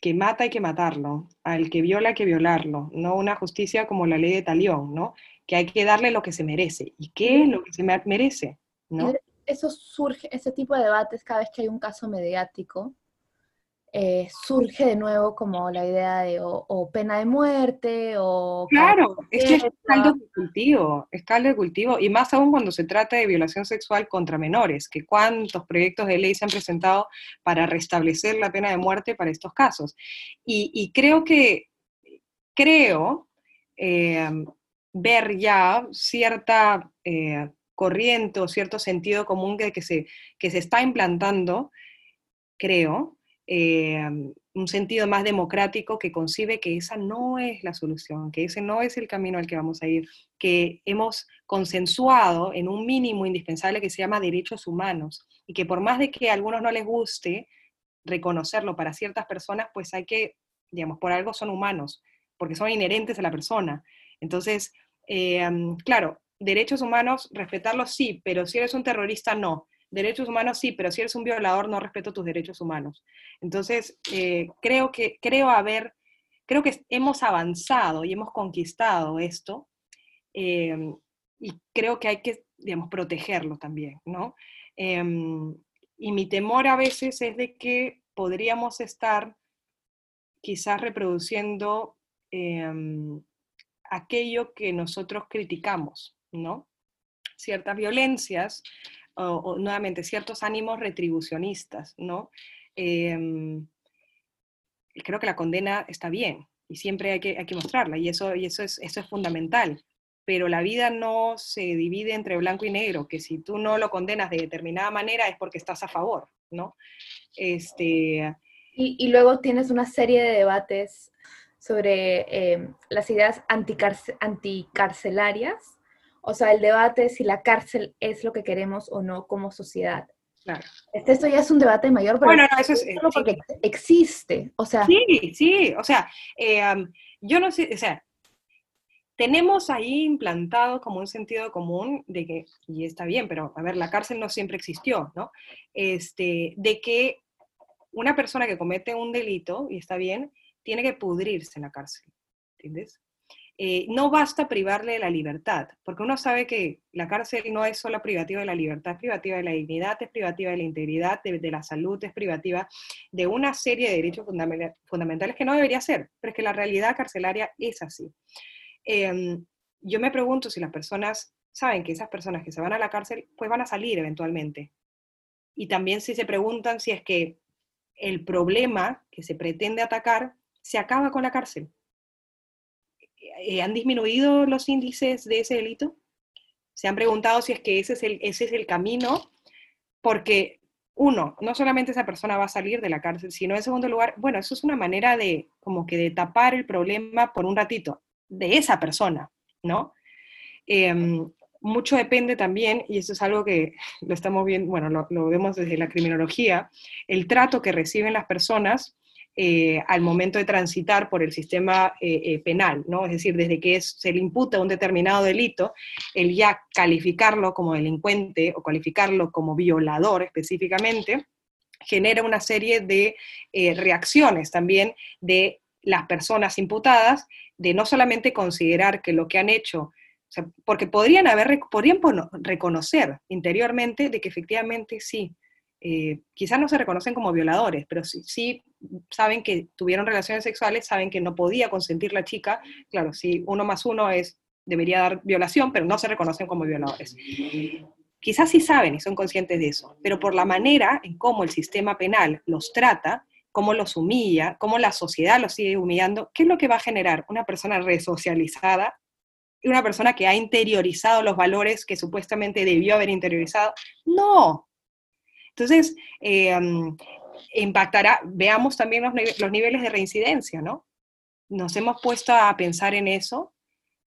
que mata hay que matarlo, al que viola hay que violarlo, no una justicia como la ley de Talión, ¿no? Que hay que darle lo que se merece. ¿Y qué es lo que se merece? ¿no? Eso surge, ese tipo de debates cada vez que hay un caso mediático, eh, surge de nuevo como la idea de o, pena de muerte o... Claro, es que es caldo de cultivo, es caldo de cultivo, y más aún cuando se trata de violación sexual contra menores, que cuántos proyectos de ley se han presentado para restablecer la pena de muerte para estos casos. Y, creo que, creo eh, ver ya cierta eh, corriente o cierto sentido común que, que, se, que se está implantando, creo, eh, un sentido más democrático que concibe que esa no es la solución, que ese no es el camino al que vamos a ir, que hemos consensuado en un mínimo indispensable que se llama derechos humanos y que por más de que a algunos no les guste reconocerlo para ciertas personas, pues hay que, digamos, por algo son humanos, porque son inherentes a la persona. Entonces, eh, claro, derechos humanos, respetarlos sí, pero si eres un terrorista, no derechos humanos sí, pero si eres un violador no respeto tus derechos humanos. Entonces, eh, creo que, creo haber, creo que hemos avanzado y hemos conquistado esto, em, y creo que hay que, digamos, protegerlo también, ¿no? Em, y mi temor a veces es de que podríamos estar quizás reproduciendo em, aquello que nosotros criticamos, ¿no? Ciertas violencias o, nuevamente ciertos ánimos retribucionistas, ¿no? Em, creo que la condena está bien y siempre hay que, hay que mostrarla y, eso, y eso, es, eso es fundamental. Pero la vida no se divide entre blanco y negro, que si tú no lo condenas de determinada manera es porque estás a favor, ¿no? Este, y, luego tienes una serie de debates sobre em, las ideas anticarcelarias o sea, el debate si la cárcel es lo que queremos o no como sociedad. Claro. Este, esto ya es un debate mayor, pero bueno, eso es, solo porque existe. O sea. Sí, sí, o sea, eh, yo no sé, o sea, tenemos ahí implantado como un sentido común de que, y está bien, pero a ver, la cárcel no siempre existió, ¿no? Este, de que una persona que comete un delito, y está bien, tiene que pudrirse en la cárcel, ¿entiendes? Eh, no basta privarle de la libertad, porque uno sabe que la cárcel no es solo privativa de la libertad, es privativa de la dignidad, es privativa de la integridad, de, la salud, es privativa de una serie de derechos fundamentales que no debería ser, pero es que la realidad carcelaria es así. Em, yo me pregunto si las personas saben que esas personas que se van a la cárcel, pues van a salir eventualmente. Y también si se preguntan si es que el problema que se pretende atacar se acaba con la cárcel. Eh, ¿Han disminuido los índices de ese delito? Se han preguntado si es que ese es el, ese es el camino, porque uno, no solamente esa persona va a salir de la cárcel, sino en segundo lugar, bueno, eso es una manera de como que de tapar el problema por un ratito de esa persona, ¿no? Em, mucho depende también, y eso es algo que lo estamos viendo, bueno, lo vemos desde la criminología, el trato que reciben las personas eh, al momento de transitar por el sistema eh, eh, penal, ¿no? Es decir, desde que se le imputa un determinado delito, el ya calificarlo como delincuente o calificarlo como violador específicamente, genera una serie de reacciones también de las personas imputadas, de no solamente considerar que lo que han hecho porque podrían haber, podrían reconocer interiormente de que efectivamente sí, eh, quizás no se reconocen como violadores, pero sí, saben que tuvieron relaciones sexuales, saben que no podía consentir la chica. Claro, si uno más uno es, debería dar violación, pero no se reconocen como violadores. Quizás sí saben y son conscientes de eso, pero por la manera en cómo el sistema penal los trata, cómo los humilla, cómo la sociedad los sigue humillando, ¿qué es lo que va a generar? Una persona resocializada una persona que ha interiorizado los valores que supuestamente debió haber interiorizado. No, entonces, eh, impactará, veamos también los, niveles de reincidencia, ¿no? Nos hemos puesto a pensar en eso.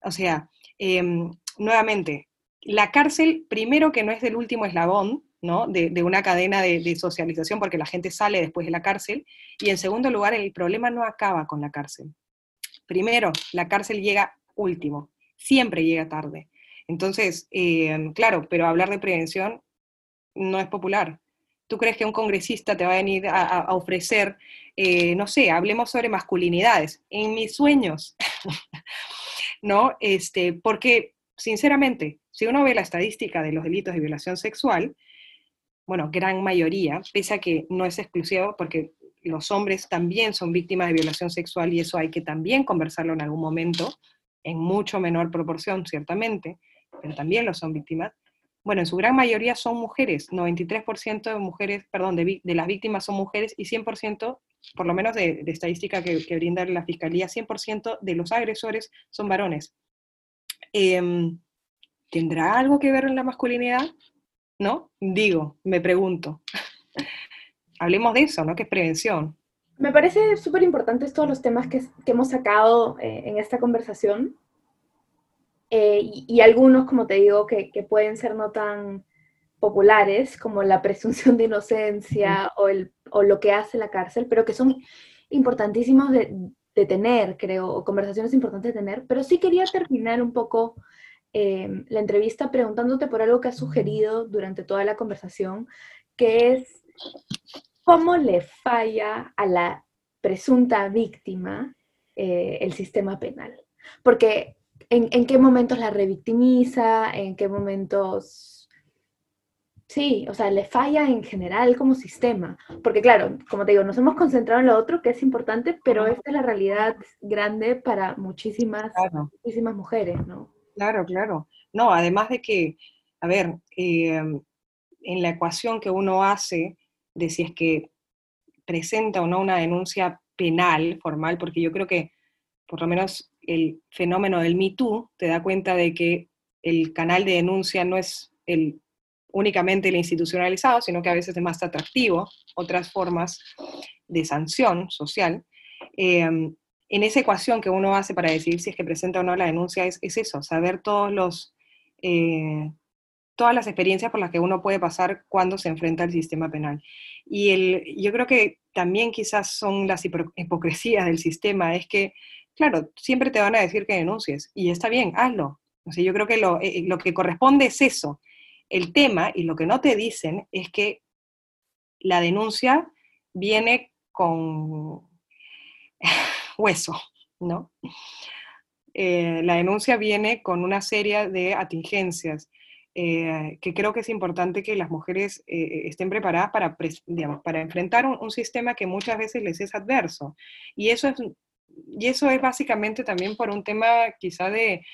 O sea, em, nuevamente, la cárcel, primero que no es del último eslabón, ¿no? De, una cadena de, de, socialización, porque la gente sale después de la cárcel. Y en segundo lugar, el problema no acaba con la cárcel. Primero, la cárcel llega último, siempre llega tarde. Entonces, em, claro, pero hablar de prevención no es popular. ¿Tú crees que un congresista te va a venir a, ofrecer, eh, no sé, hablemos sobre masculinidades? En mis sueños, <laughs> ¿no? Este, porque, sinceramente, si uno ve la estadística de los delitos de violación sexual, bueno, gran mayoría, pese a que no es exclusivo, porque los hombres también son víctimas de violación sexual y eso hay que también conversarlo en algún momento, en mucho menor proporción, ciertamente, pero también lo son víctimas bueno, en su gran mayoría son mujeres, 93% de mujeres, perdón, de, las víctimas son mujeres y 100%, por lo menos de, estadística que, brinda la Fiscalía, 100% de los agresores son varones. Em, ¿Tendrá algo que ver en la masculinidad? ¿No? Digo, me pregunto. <laughs> Hablemos de eso, ¿no? Que es prevención. Me parece súper importante todos los temas que, hemos sacado eh, en esta conversación, eh, y, algunos, como te digo, que, pueden ser no tan populares, como la presunción de inocencia o, el, o, lo que hace la cárcel, pero que son importantísimos de, de, tener, creo, o conversaciones importantes de tener. Pero sí quería terminar un poco eh, la entrevista preguntándote por algo que has sugerido durante toda la conversación, que es cómo le falla a la presunta víctima eh, el sistema penal. Porque en, qué momentos la revictimiza, en qué momentos... Sí, o sea, le falla en general como sistema. Porque claro, como te digo, nos hemos concentrado en lo otro, que es importante, pero esta es la realidad grande para muchísimas, muchísimas mujeres, ¿no? Claro, claro. No, además de que, a ver, em, en la ecuación que uno hace de si es que presenta o no una denuncia penal formal, porque yo creo que por lo menos el fenómeno del Me Too te da cuenta de que el canal de denuncia no es únicamente el institucionalizado, sino que a veces es más atractivo otras formas de sanción social. Em, en esa ecuación que uno hace para decidir si es que presenta o no la denuncia es, eso, saber todos los, eh, todas las experiencias por las que uno puede pasar cuando se enfrenta al sistema penal. Y el, yo creo que también quizás son las hipocresías del sistema, es que claro, siempre te van a decir que denuncies y está bien, hazlo. O sea, yo creo que lo, eh, lo que corresponde es eso. El tema y lo que no te dicen es que la denuncia viene con <laughs> hueso, ¿no? eh, la denuncia viene con una serie de atingencias eh, que creo que es importante que las mujeres eh, estén preparadas para, para enfrentar un, sistema que muchas veces les es adverso. Y eso es, y eso es básicamente también por un tema quizá de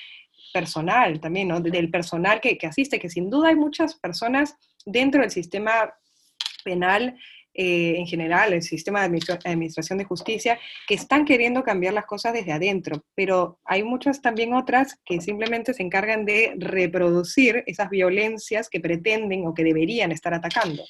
personal también, ¿no? del personal que, que asiste, que sin duda hay muchas personas dentro del sistema penal eh, en general, el sistema de administración de justicia, que están queriendo cambiar las cosas desde adentro, pero hay muchas también otras que simplemente se encargan de reproducir esas violencias que pretenden o que deberían estar atacando.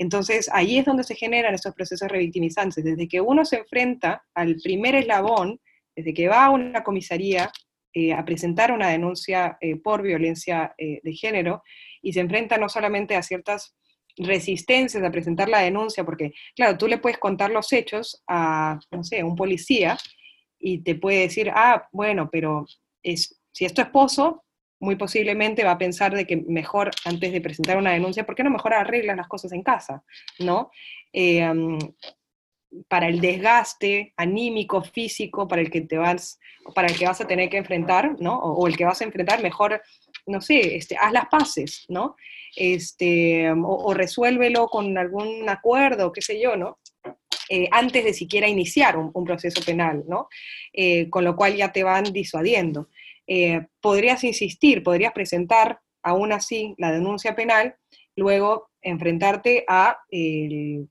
Entonces, ahí es donde se generan estos procesos revictimizantes. Desde que uno se enfrenta al primer eslabón, desde que va a una comisaría eh, a presentar una denuncia eh, por violencia de género y se enfrenta no solamente a ciertas resistencias a presentar la denuncia, porque, claro, tú le puedes contar los hechos a, no sé, un policía y te puede decir, ah, bueno, pero es, si es tu muy posiblemente va a pensar de que mejor, antes de presentar una denuncia, ¿por qué no mejor arreglas las cosas en casa? ¿No? Eh, para el desgaste anímico, físico, para el que te vas, para el que vas a tener que enfrentar, ¿no? O, el que vas a enfrentar, mejor, no sé, este, haz las paces, ¿no? Este, o, resuélvelo con algún acuerdo, qué sé yo, ¿no? Eh, antes de siquiera iniciar un, proceso penal, ¿no? Eh, con lo cual ya te van disuadiendo. Eh, podrías insistir, podrías presentar aún así la denuncia penal, luego enfrentarte a,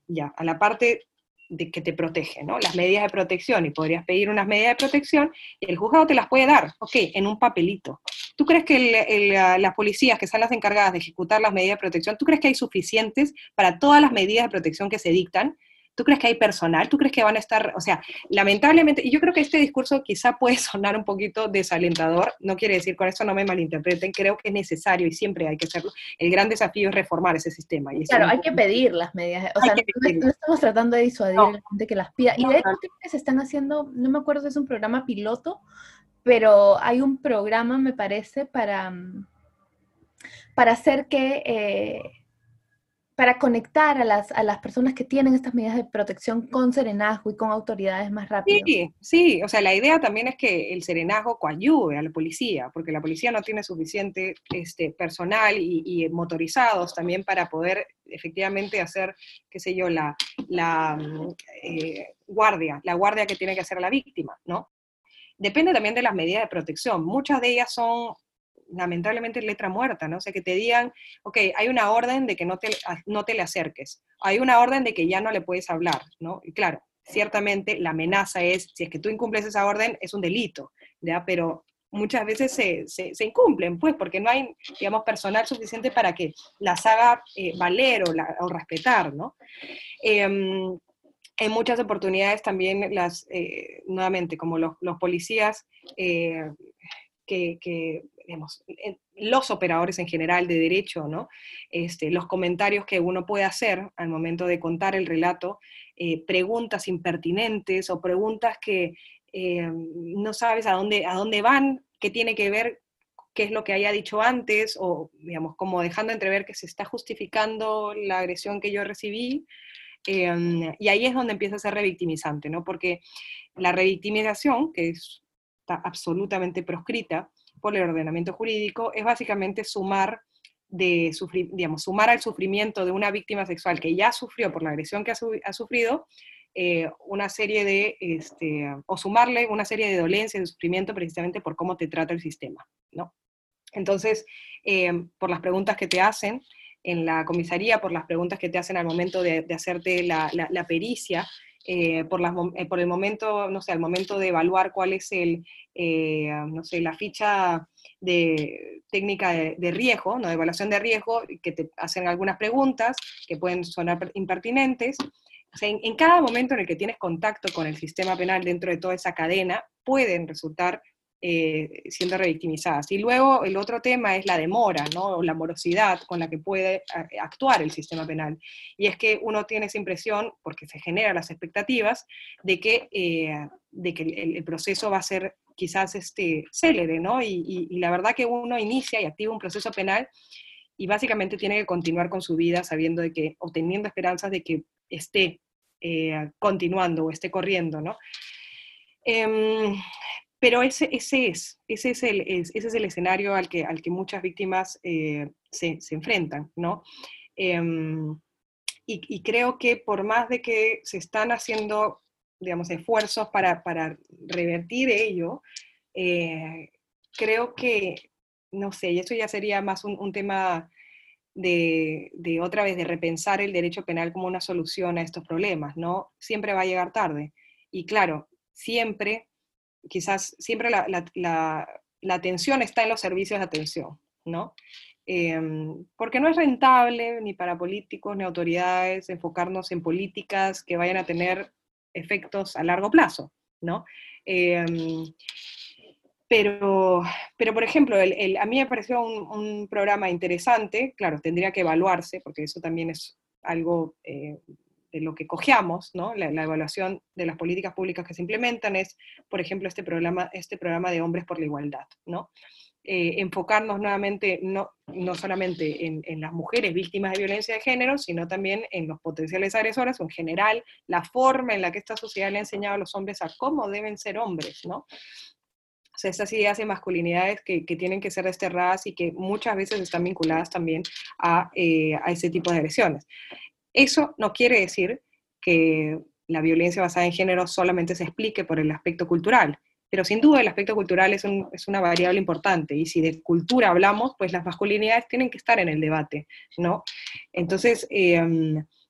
ya, a la parte de que te protege, ¿no? Las medidas de protección, y podrías pedir unas medidas de protección, y el juzgado te las puede dar, ok, en un papelito. ¿Tú crees que las policías, que son las encargadas de ejecutar las medidas de protección, ¿tú crees que hay suficientes para todas las medidas de protección que se dictan? ¿Tú crees que hay personal? ¿Tú crees que van a estar, o sea, lamentablemente, y yo creo que este discurso quizá <laughs> puede sonar un poquito desalentador, no quiere decir, con eso no me malinterpreten, creo que es necesario y siempre hay que hacerlo. El gran desafío es reformar ese sistema. Y claro, hay que pedir las medidas, o sea, no, estamos tratando de disuadir a la gente que las pida. Y de hecho, que se están haciendo, no me acuerdo si es un programa piloto, pero hay un programa, me parece, para, para hacer que... Eh, para conectar a las, a las personas que tienen estas medidas de protección con serenazgo y con autoridades más rápido. Sí, sí, o sea, la idea también es que el serenazgo coayude a la policía, porque la policía no tiene suficiente este, personal y, motorizados también para poder efectivamente hacer, qué sé yo, la, la eh, guardia, la guardia que tiene que hacer la víctima, ¿no? Depende también de las medidas de protección. Muchas de ellas son lamentablemente letra muerta, ¿no? O sea, que te digan, ok, hay una orden de que no te, no te le acerques, hay una orden de que ya no le puedes hablar, ¿no? Y claro, ciertamente la amenaza es, si es que tú incumples esa orden, es un delito, ¿ya? Pero muchas veces se, se, incumplen, pues, porque no hay, digamos, personal suficiente para que las haga eh, valer o, respetar, ¿no? Em, en muchas oportunidades también las, eh, nuevamente, como los, los policías eh, que, que, digamos, los operadores en general de derecho, ¿no? Este, los comentarios que uno puede hacer al momento de contar el relato, eh, preguntas impertinentes o preguntas que eh, no sabes a dónde, a dónde van, qué tiene que ver qué es lo que haya dicho antes, o digamos, como dejando entrever que se está justificando la agresión que yo recibí. Em, y ahí es donde empieza a ser revictimizante, ¿no? Porque la revictimización, que está absolutamente proscrita, por el ordenamiento jurídico es básicamente sumar de digamos, sumar al sufrimiento de una víctima sexual que ya sufrió por la agresión que ha, sufrido, eh, una serie de, este, o sumarle una serie de dolencias, de sufrimiento precisamente por cómo te trata el sistema, ¿no? Entonces, eh, por las preguntas que te hacen en la comisaría, por las preguntas que te hacen al momento de, hacerte la, la pericia, eh, por, eh, por, el momento, no sé, al momento de evaluar cuál es el, eh, no sé, la ficha de técnica de, riesgo, ¿no? de evaluación de riesgo, que te hacen algunas preguntas que pueden sonar impertinentes. En, cada momento en el que tienes contacto con el sistema penal dentro de toda esa cadena, pueden resultar eh, siendo revictimizadas. Y luego el otro tema es la demora, ¿no? O la morosidad con la que puede eh, actuar el sistema penal. Y es que uno tiene esa impresión, porque se generan las expectativas, de que, eh, de que el, proceso va a ser quizás este, célere, ¿no? Y, la verdad que uno inicia y activa un proceso penal y básicamente tiene que continuar con su vida sabiendo de que, o teniendo esperanzas de que esté continuando o esté corriendo, ¿no? Em, pero ese, ese, es, ese, es el, ese es el escenario al que, al que muchas víctimas eh, se, se, enfrentan, ¿no? Em, y, creo que por más de que se están haciendo, digamos, esfuerzos para, para revertir ello, eh, creo que, no sé, y eso ya sería más un, un tema de, de, otra vez, de repensar el derecho penal como una solución a estos problemas, ¿no? Siempre va a llegar tarde. Y claro, siempre quizás siempre la, la, atención está en los servicios de atención, ¿no? Em, porque no es rentable ni para políticos ni autoridades enfocarnos en políticas que vayan a tener efectos a largo plazo, ¿no? Em, pero, pero, por ejemplo, el, el, a mí me pareció un, un, programa interesante, claro, tendría que evaluarse, porque eso también es algo eh, de lo que cojeamos, ¿no? La, evaluación de las políticas públicas que se implementan es, por ejemplo, este programa, este programa de Hombres por la Igualdad, ¿no? Eh, enfocarnos nuevamente no, no solamente en, las mujeres víctimas de violencia de género, sino también en los potenciales agresores en general la forma en la que esta sociedad le ha enseñado a los hombres a cómo deben ser hombres, ¿no? Estas ideas de masculinidades que, que, tienen que ser desterradas y que muchas veces están vinculadas también a, eh, a ese tipo de agresiones. Eso no quiere decir que la violencia basada en género solamente se explique por el aspecto cultural, pero sin duda el aspecto cultural es, un, es, una variable importante y si de cultura hablamos, pues las masculinidades tienen que estar en el debate, ¿no? Entonces, eh,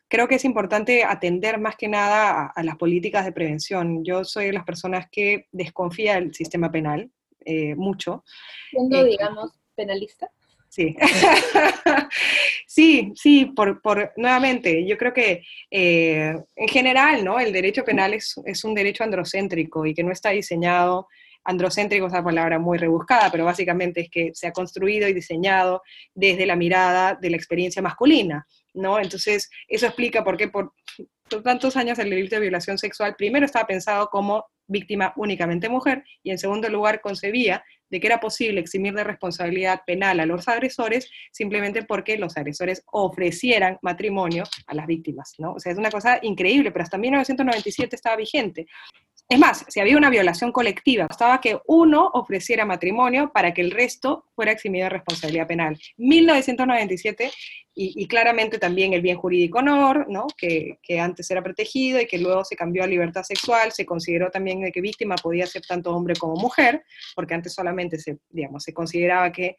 creo que es importante atender más que nada a, a, las políticas de prevención. Yo soy de las personas que desconfía del sistema penal, eh, mucho. Siendo, eh, digamos, penalista. Sí, <laughs> sí, sí, por, por, nuevamente, yo creo que eh, en general, ¿no? El derecho penal es, es, un derecho androcéntrico y que no está diseñado, androcéntrico es una palabra muy rebuscada, pero básicamente es que se ha construido y diseñado desde la mirada de la experiencia masculina, ¿no? Entonces, eso explica por qué por tantos años el delito de violación sexual primero estaba pensado como víctima únicamente mujer y en segundo lugar concebía de que era posible eximir de responsabilidad penal a los agresores simplemente porque los agresores ofrecieran matrimonio a las víctimas, ¿no? O sea, es una cosa increíble, pero hasta 1997 estaba vigente. Es más, si había una violación colectiva, bastaba que uno ofreciera matrimonio para que el resto fuera eximido de responsabilidad penal. 1997 y, claramente también el bien jurídico honor, ¿no? que, antes era protegido y que luego se cambió a libertad sexual, se consideró también de que víctima podía ser tanto hombre como mujer, porque antes solamente se, digamos, se consideraba que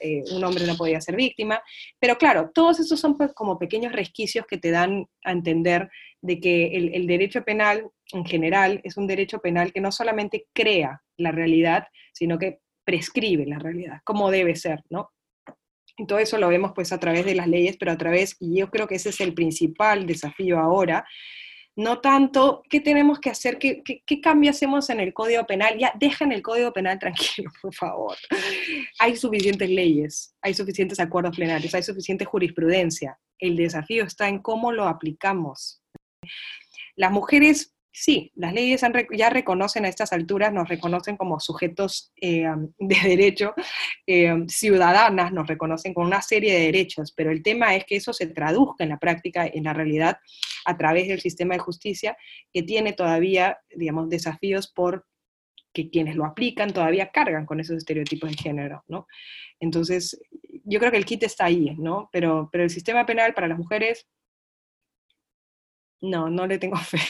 eh, un hombre no podía ser víctima, pero claro, todos esos son pues, como pequeños resquicios que te dan a entender de que el, derecho penal en general es un derecho penal que no solamente crea la realidad, sino que prescribe la realidad, como debe ser, ¿no? Y todo eso lo vemos pues a través de las leyes, pero a través, y yo creo que ese es el principal desafío ahora, no tanto qué tenemos que hacer, qué, qué, qué cambio hacemos en el Código Penal, ya dejen el Código Penal tranquilo, <laughs> por favor. Hay suficientes leyes, hay suficientes acuerdos plenarios, hay suficiente jurisprudencia. El desafío está en cómo lo aplicamos. Las mujeres sí, las leyes ya reconocen a estas alturas, nos reconocen como sujetos eh, <laughs> de derecho, eh, ciudadanas, nos reconocen con una serie de derechos, pero el tema es que eso se traduzca en la práctica, en la realidad, a través del sistema de justicia, que tiene todavía, digamos, desafíos por que quienes lo aplican todavía cargan con esos estereotipos de género. Entonces, yo creo que el kit está ahí, ¿no? Pero, pero el sistema penal para las mujeres, no, no le tengo <laughs> fe.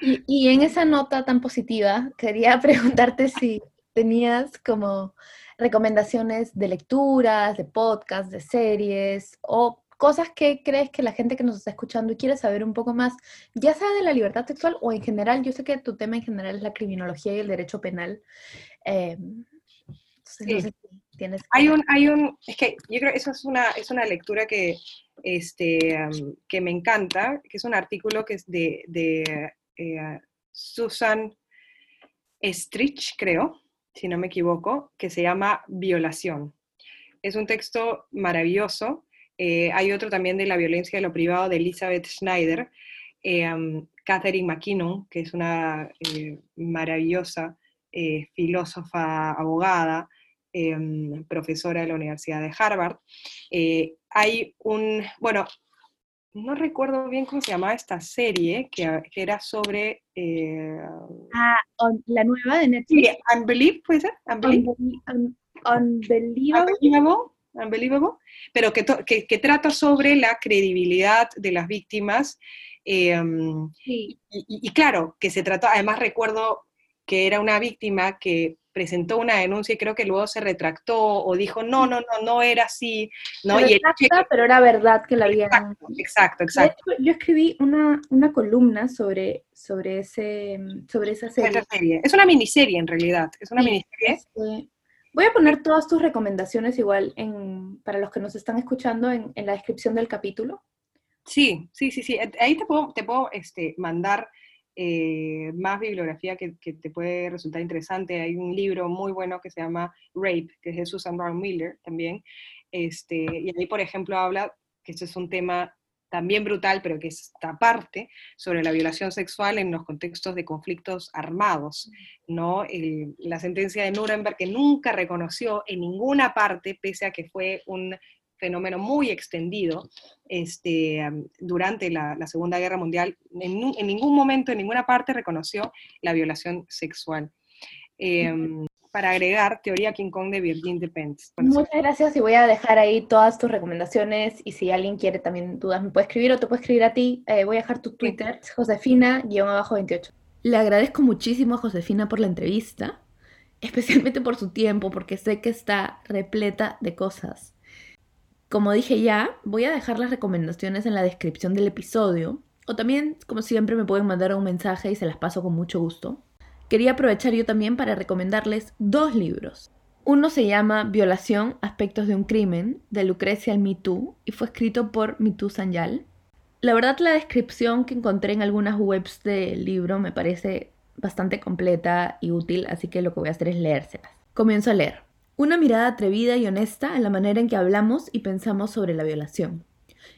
Y, y, en esa nota tan positiva, quería <laughs> preguntarte si tenías como recomendaciones de lecturas, de podcasts, de series o cosas que crees que la gente que nos está escuchando y quiere saber un poco más, ya sea de la libertad sexual o en general, yo sé que tu tema en general es la criminología y el derecho penal. Eh, entonces, sí. no sé si tienes... Hay un, hay un, es que yo creo que eso es una, es una lectura que, este, que me encanta, que es un artículo que es de, eh, Susan Strich, creo, si no me equivoco, que se llama Violación. Es un texto maravilloso. Eh, hay otro también de la violencia de lo privado de Elizabeth Schneider, eh, Catherine McKinnon, que es una eh, maravillosa filósofa, abogada, um, profesora de la Universidad de Harvard. hay un, bueno, no recuerdo bien cómo se llamaba esta serie, que, era sobre... Eh, ah, la nueva de Netflix. Sí, Unbelievable, ¿puede ser? Unbelievable. Unbelievable. pero que, que, trata sobre la credibilidad de las víctimas. Em, y, y, claro, que se trató, además recuerdo que era una víctima que presentó una denuncia y creo que luego se retractó o dijo, no, no, no, no era así. ¿no? Pero, pero era verdad que la había... Exacto, exacto. yo escribí una, una, columna sobre, sobre, ese, sobre esa serie. Es una miniserie en realidad, es una miniserie. Este, voy a poner todas tus recomendaciones igual en, para los que nos están escuchando en, en la descripción del capítulo. Sí, sí, sí, sí. Ahí te puedo, te puedo este, mandar eh, más bibliografía que, te puede resultar interesante. Hay un libro muy bueno que se llama Rape, que es de Susan Brown Miller también. Este, y ahí, por ejemplo, habla que este es un tema también brutal, pero que es esta parte sobre la violación sexual en los contextos de conflictos armados, ¿no? la sentencia de Nuremberg que nunca reconoció en ninguna parte, pese a que fue un fenómeno muy extendido este, durante la, Segunda Guerra Mundial. En, ningún momento, en ninguna parte reconoció la violación sexual. Em, para agregar, Teoría King Kong de Virgin Depends. Muchas gracias y voy a dejar ahí todas tus recomendaciones y si alguien quiere también dudas me puede escribir o te puede escribir a ti. Eh, voy a dejar tu Twitter, Josefina-28. Le agradezco muchísimo a Josefina por la entrevista, especialmente por su tiempo, porque sé que está repleta de cosas. Como dije ya, voy a dejar las recomendaciones en la descripción del episodio, o también, como siempre, me pueden mandar un mensaje y se las paso con mucho gusto. Quería aprovechar yo también para recomendarles dos libros. Uno se llama Violación, Aspectos de un Crimen, de Lucrecia Me y fue escrito por Mitu Sanyal. La verdad, la descripción que encontré en algunas webs del libro me parece bastante completa y útil, así que lo que voy a hacer es leérselas. Comienzo a leer. Una mirada atrevida y honesta en la manera en que hablamos y pensamos sobre la violación.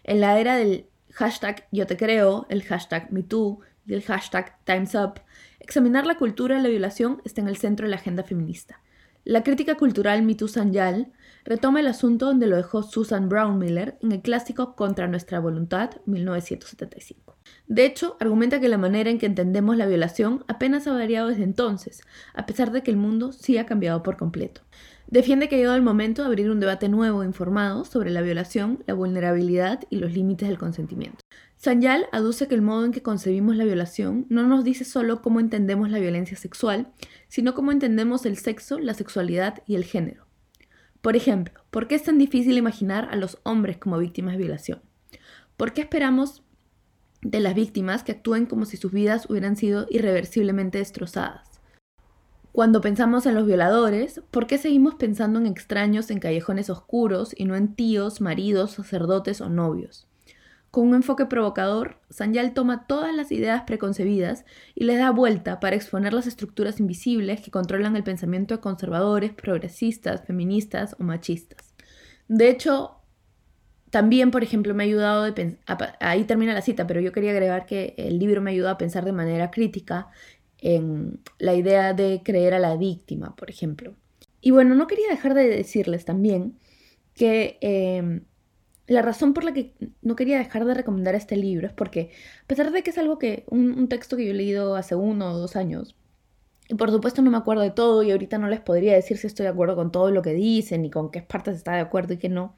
En la era del hashtag yo te creo, el hashtag MeToo y el hashtag Time's Up, examinar la cultura de la violación está en el centro de la agenda feminista. La crítica cultural MeToo Sanyal retoma el asunto donde lo dejó Susan Brown Miller en el clásico Contra nuestra voluntad, 1975. De hecho, argumenta que la manera en que entendemos la violación apenas ha variado desde entonces, a pesar de que el mundo sí ha cambiado por completo. Defiende que ha llegado el momento de abrir un debate nuevo e informado sobre la violación, la vulnerabilidad y los límites del consentimiento. Sanyal aduce que el modo en que concebimos la violación no nos dice solo cómo entendemos la violencia sexual, sino cómo entendemos el sexo, la sexualidad y el género. Por ejemplo, ¿por qué es tan difícil imaginar a los hombres como víctimas de violación? ¿Por qué esperamos de las víctimas que actúen como si sus vidas hubieran sido irreversiblemente destrozadas? Cuando pensamos en los violadores, ¿por qué seguimos pensando en extraños en callejones oscuros y no en tíos, maridos, sacerdotes o novios? Con un enfoque provocador, Sanyal toma todas las ideas preconcebidas y les da vuelta para exponer las estructuras invisibles que controlan el pensamiento de conservadores, progresistas, feministas o machistas. De hecho, también, por ejemplo, me ha ayudado de ahí termina la cita, pero yo quería agregar que el libro me ayuda a pensar de manera crítica en la idea de creer a la víctima, por ejemplo. Y bueno, no quería dejar de decirles también que em, la razón por la que no quería dejar de recomendar este libro es porque, a pesar de que es algo que, un, texto que yo he leído hace uno o dos años, y por supuesto no me acuerdo de todo y ahorita no les podría decir si estoy de acuerdo con todo lo que dicen y con qué partes está de acuerdo y qué no,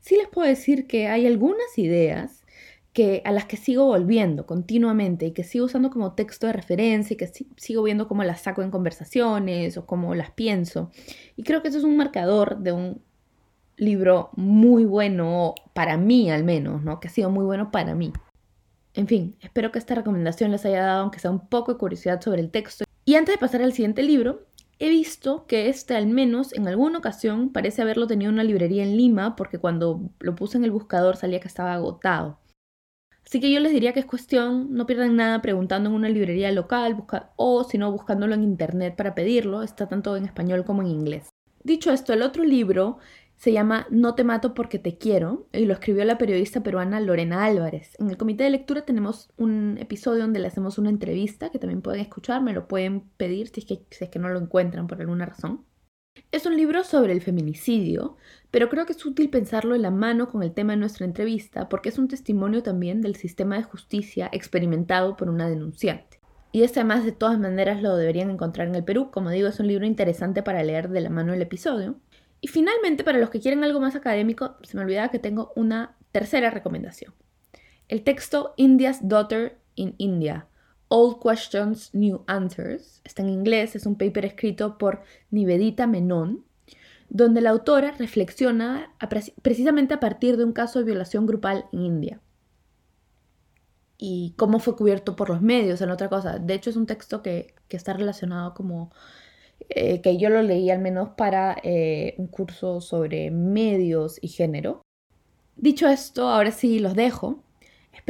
sí les puedo decir que hay algunas ideas que, a las que sigo volviendo continuamente y que sigo usando como texto de referencia y que sigo viendo cómo las saco en conversaciones o cómo las pienso. Y creo que eso es un marcador de un libro muy bueno, para mí al menos, ¿no? Que ha sido muy bueno para mí. En fin, espero que esta recomendación les haya dado aunque sea un poco de curiosidad sobre el texto. Y antes de pasar al siguiente libro, he visto que este al menos en alguna ocasión parece haberlo tenido en una librería en Lima porque cuando lo puse en el buscador salía que estaba agotado. Así que yo les diría que es cuestión, no pierdan nada preguntando en una librería local o si no buscándolo en internet para pedirlo, está tanto en español como en inglés. Dicho esto, el otro libro se llama No te mato porque te quiero y lo escribió la periodista peruana Lorena Álvarez. En el comité de lectura tenemos un episodio donde le hacemos una entrevista que también pueden escuchar, me lo pueden pedir si es que, si es que no lo encuentran por alguna razón. Es un libro sobre el feminicidio, pero creo que es útil pensarlo en la mano con el tema de nuestra entrevista porque es un testimonio también del sistema de justicia experimentado por una denunciante. Y este además de todas maneras lo deberían encontrar en el Perú. Como digo, es un libro interesante para leer de la mano del episodio. Y finalmente, para los que quieren algo más académico, se me olvidaba que tengo una tercera recomendación. El texto India's Daughter in India, Old Questions, New Answers, está en inglés, es un paper escrito por Nivedita Menon, donde la autora reflexiona precisamente a partir de un caso de violación grupal en India y cómo fue cubierto por los medios en otra cosa. De hecho, es un texto que, está relacionado como eh, que yo lo leí al menos para eh, un curso sobre medios y género. Dicho esto, ahora sí los dejo